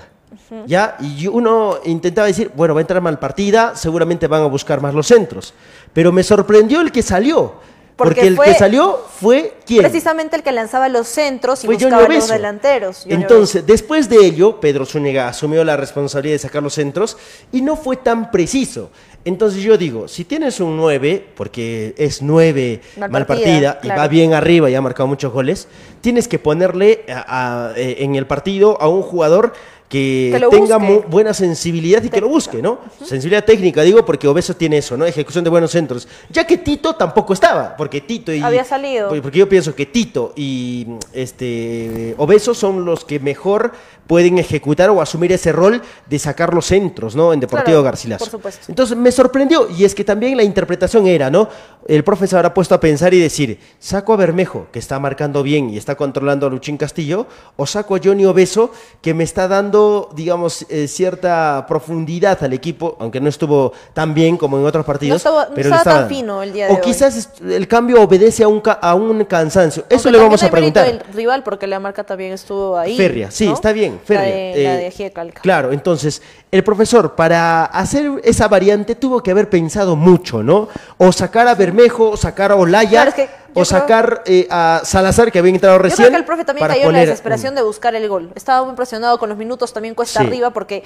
¿Ya? Y uno intentaba decir, bueno, va a entrar mal partida, seguramente van a buscar más los centros. Pero me sorprendió el que salió. Porque, el que salió fue quién? Precisamente el que lanzaba los centros y buscaba los delanteros. Entonces, después de ello, Pedro Zúñiga asumió la responsabilidad de sacar los centros y no fue tan preciso. Entonces yo digo, si tienes un 9, porque es 9 mal, partida, y va bien arriba y ha marcado muchos goles, tienes que ponerle eh, en el partido a un jugador que, tenga buena sensibilidad y que lo busque, ¿no? Sensibilidad técnica, digo, porque Obeso tiene eso, ¿no? Ejecución de buenos centros. Ya que Tito tampoco estaba, porque Tito y... Había salido. Porque yo pienso que Tito y este Obeso son los que mejor pueden ejecutar o asumir ese rol de sacar los centros, ¿no? En Deportivo Garcilaso. Por supuesto. Entonces me sorprendió, y es que también la interpretación era, ¿no? El profesor habrá puesto a pensar y decir, ¿saco a Bermejo, que está marcando bien y está controlando a Luchín Castillo, o saco a Johnny Obeso, que me está dando, digamos, eh, cierta profundidad al equipo, aunque no estuvo tan bien como en otros partidos. No estaba, pero estaba, tan fino el día de O quizás el cambio obedece a un, a un cansancio. Eso le vamos a preguntar. El rival, porque la marca también estuvo ahí. Ferria, sí, está bien. La de, eh, Claro, entonces, el profesor, para hacer esa variante, tuvo que haber pensado mucho, ¿no? O sacar a Bermejo, o sacar a Olaya, o sacar eh, a Salazar, que había entrado recién. Yo creo que el profe también cayó en la desesperación de buscar el gol. Estaba muy impresionado con los minutos, también cuesta arriba, porque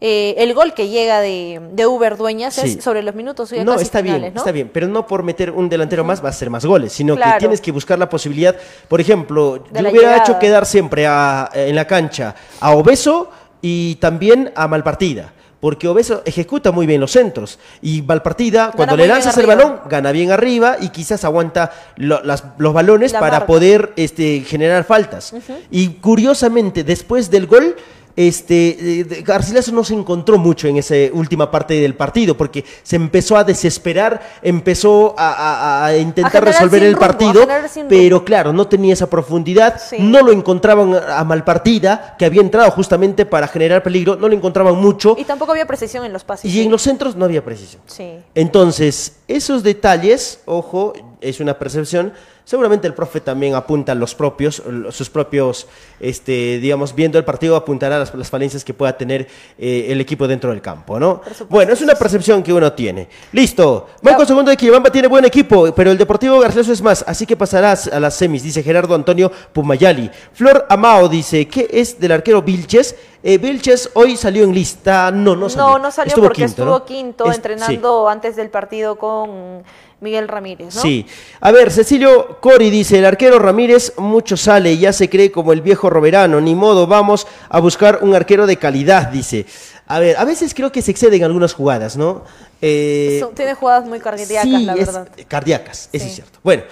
eh, el gol que llega de, de Uber Dueñas es sobre los minutos. no, está bien, está bien, pero no por meter un delantero más va a ser más goles, sino que tienes que buscar la posibilidad. Por ejemplo, yo hubiera hecho quedar siempre en la cancha a Obeso y también a Malpartida porque Obeso ejecuta muy bien los centros. Y Valpartida, cuando le lanzas el balón, gana bien arriba y quizás aguanta los balones para poder este, generar faltas. Y curiosamente, después del gol, este, eh, Garcilaso no se encontró mucho en esa última parte del partido porque se empezó a desesperar, empezó a, intentar resolver el partido, pero claro, no tenía esa profundidad, no lo encontraban a Malpartida, que había entrado justamente para generar peligro, no lo encontraban mucho. Y tampoco había precisión en los pases. Y en los centros no había precisión. Entonces, esos detalles, ojo, es una percepción, Seguramente el profe también apunta a los propios, sus propios, este, digamos, viendo el partido apuntará a las, las falencias que pueda tener eh, el equipo dentro del campo, ¿no? Bueno, es una percepción que uno tiene. Listo. Marco Segundo de Quillabamba tiene buen equipo, pero el Deportivo Garcilaso es más, así que pasarás a las semis, dice Gerardo Antonio Pumayali. Flor Amao dice, ¿qué es del arquero Vilches? Eh, Vilches hoy salió en lista. No, no salió. No, no salió porque estuvo quinto entrenando antes del partido con Miguel Ramírez, ¿no? Sí. A ver, Cecilio Cori dice, el arquero Ramírez mucho sale y ya se cree como el viejo Roberano, ni modo, vamos a buscar un arquero de calidad, dice. A ver, a veces creo que se exceden algunas jugadas, ¿no? Eh, tiene jugadas muy cardíacas, la verdad. cardíacas, eso es cierto. Bueno.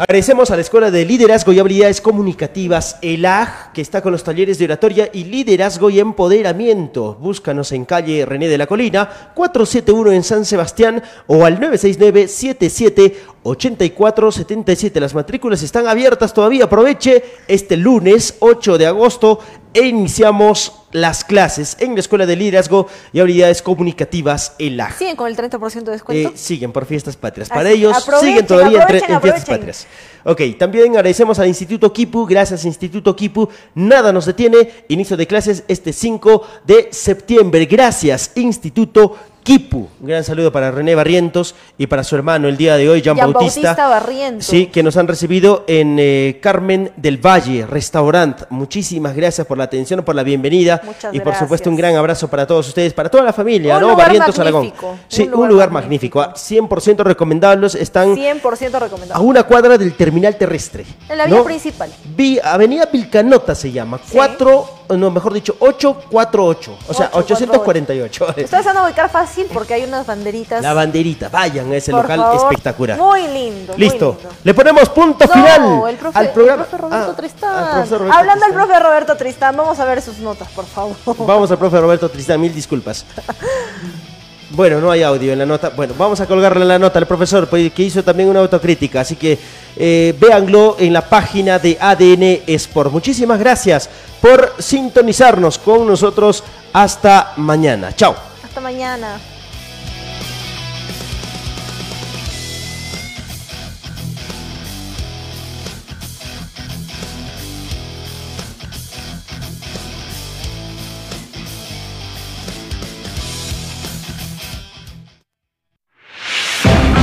Agradecemos a la Escuela de Liderazgo y Habilidades Comunicativas, ELAG, que está con los talleres de oratoria y liderazgo y empoderamiento. Búscanos en calle René de la Colina, 471 en San Sebastián o al 969 77 8477. Las matrículas están abiertas todavía. Aproveche este lunes 8 de agosto e iniciamos las clases en la Escuela de Liderazgo y Habilidades Comunicativas ELAG. ¿Siguen con el 30% de descuento? Eh, siguen por fiestas patrias. Para ellos siguen todavía en, fiestas patrias. Ok, también agradecemos al Instituto Kipu. Gracias, Instituto Kipu. Nada nos detiene. Inicio de clases este 5 de septiembre. Gracias, Instituto Kipu. Un gran saludo para René Barrientos y para su hermano el día de hoy, Jean, Bautista. Barrientos. Sí, que nos han recibido en eh, Carmen del Valle, restaurante. Muchísimas gracias por la atención, por la bienvenida. Muchas y por supuesto un gran abrazo para todos ustedes, para toda la familia, ¿no? Barrientos Aragón. Sí, un lugar, magnífico. 100% recomendables. Están 100% recomendables. A una cuadra del terminal terrestre. En la vía principal. Vi, Avenida Pilcanota se llama. 4 no, mejor dicho, 848, o sea, 848. Ustedes van a ubicar fácil porque hay unas banderitas. La banderita, vayan a ese local espectacular. Muy lindo. Listo. Le ponemos punto final el profe, al programa. El profe Roberto ah, Tristán. Hablando del profe Roberto Tristán, vamos a ver sus notas, por favor. Vamos al profe Roberto Tristán, mil disculpas. Bueno, no hay audio en la nota. Bueno, vamos a colgarle la nota al profesor, pues, que hizo también una autocrítica. Así que eh, véanlo en la página de ADN Sport. Muchísimas gracias por sintonizarnos con nosotros. Hasta mañana. Chao. Hasta mañana.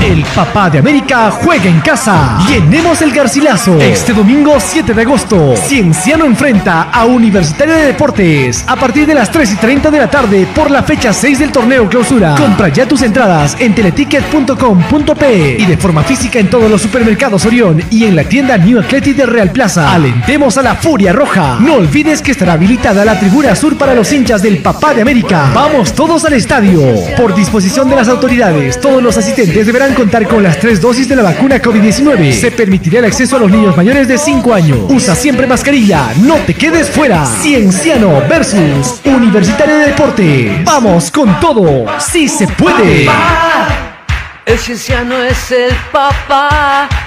El papá de América juega en casa. Llenemos el Garcilaso. Este domingo 7 de agosto, Cienciano enfrenta a Universitario de Deportes a partir de las 3 y 30 de la tarde por la fecha 6 del torneo clausura. Compra ya tus entradas en teleticket.com.p y de forma física en todos los supermercados Orión y en la tienda New Athletic de Real Plaza. Alentemos a la Furia Roja. No olvides que estará habilitada la tribuna sur para los hinchas del papá de América. Vamos todos al estadio. Por disposición de las autoridades, todos los asistentes deberán contar con las tres dosis de la vacuna COVID-19. Se permitirá el acceso a los niños mayores de 5 años. Usa siempre mascarilla, no te quedes fuera. Cienciano versus Universitario de Deportes. Vamos con todo, sí se puede. El cienciano es el papá.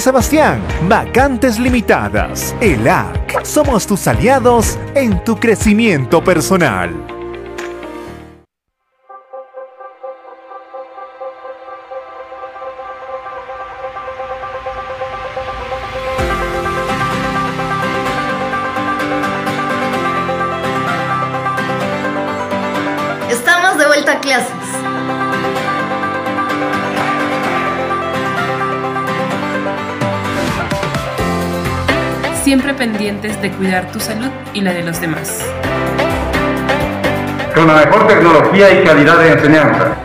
Sebastián. Vacantes limitadas. ELAC. Somos tus aliados en tu crecimiento personal. De cuidar tu salud y la de los demás. Con la mejor tecnología y calidad de enseñanza.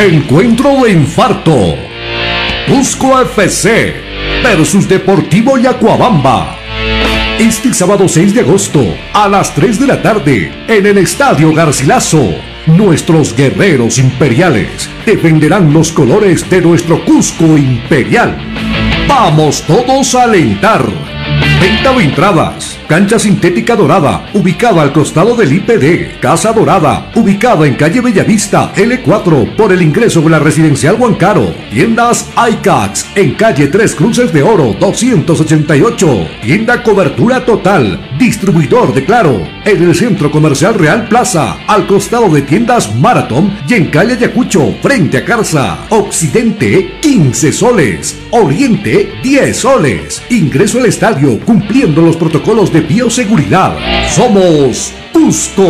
Encuentro de infarto. Cusco FC versus Deportivo Yacuabamba. Este sábado 6 de agosto a las 3 de la tarde en el Estadio Garcilaso. Nuestros guerreros imperiales defenderán los colores de nuestro Cusco imperial. Vamos todos a alentar. Venta de entradas. Cancha sintética dorada, ubicada al costado del IPD. Casa Dorada, ubicada en calle Bellavista, L4, por el ingreso de la residencial Huancaro. Tiendas ICAX, en calle Tres Cruces de Oro, 288. Tienda Cobertura Total, distribuidor de Claro, en el Centro Comercial Real Plaza, al costado de tiendas Marathon y en calle Ayacucho, frente a Carza. Occidente, 15 soles. Oriente, 10 soles. Ingreso al estadio cumpliendo los protocolos de bioseguridad. Somos Cusco.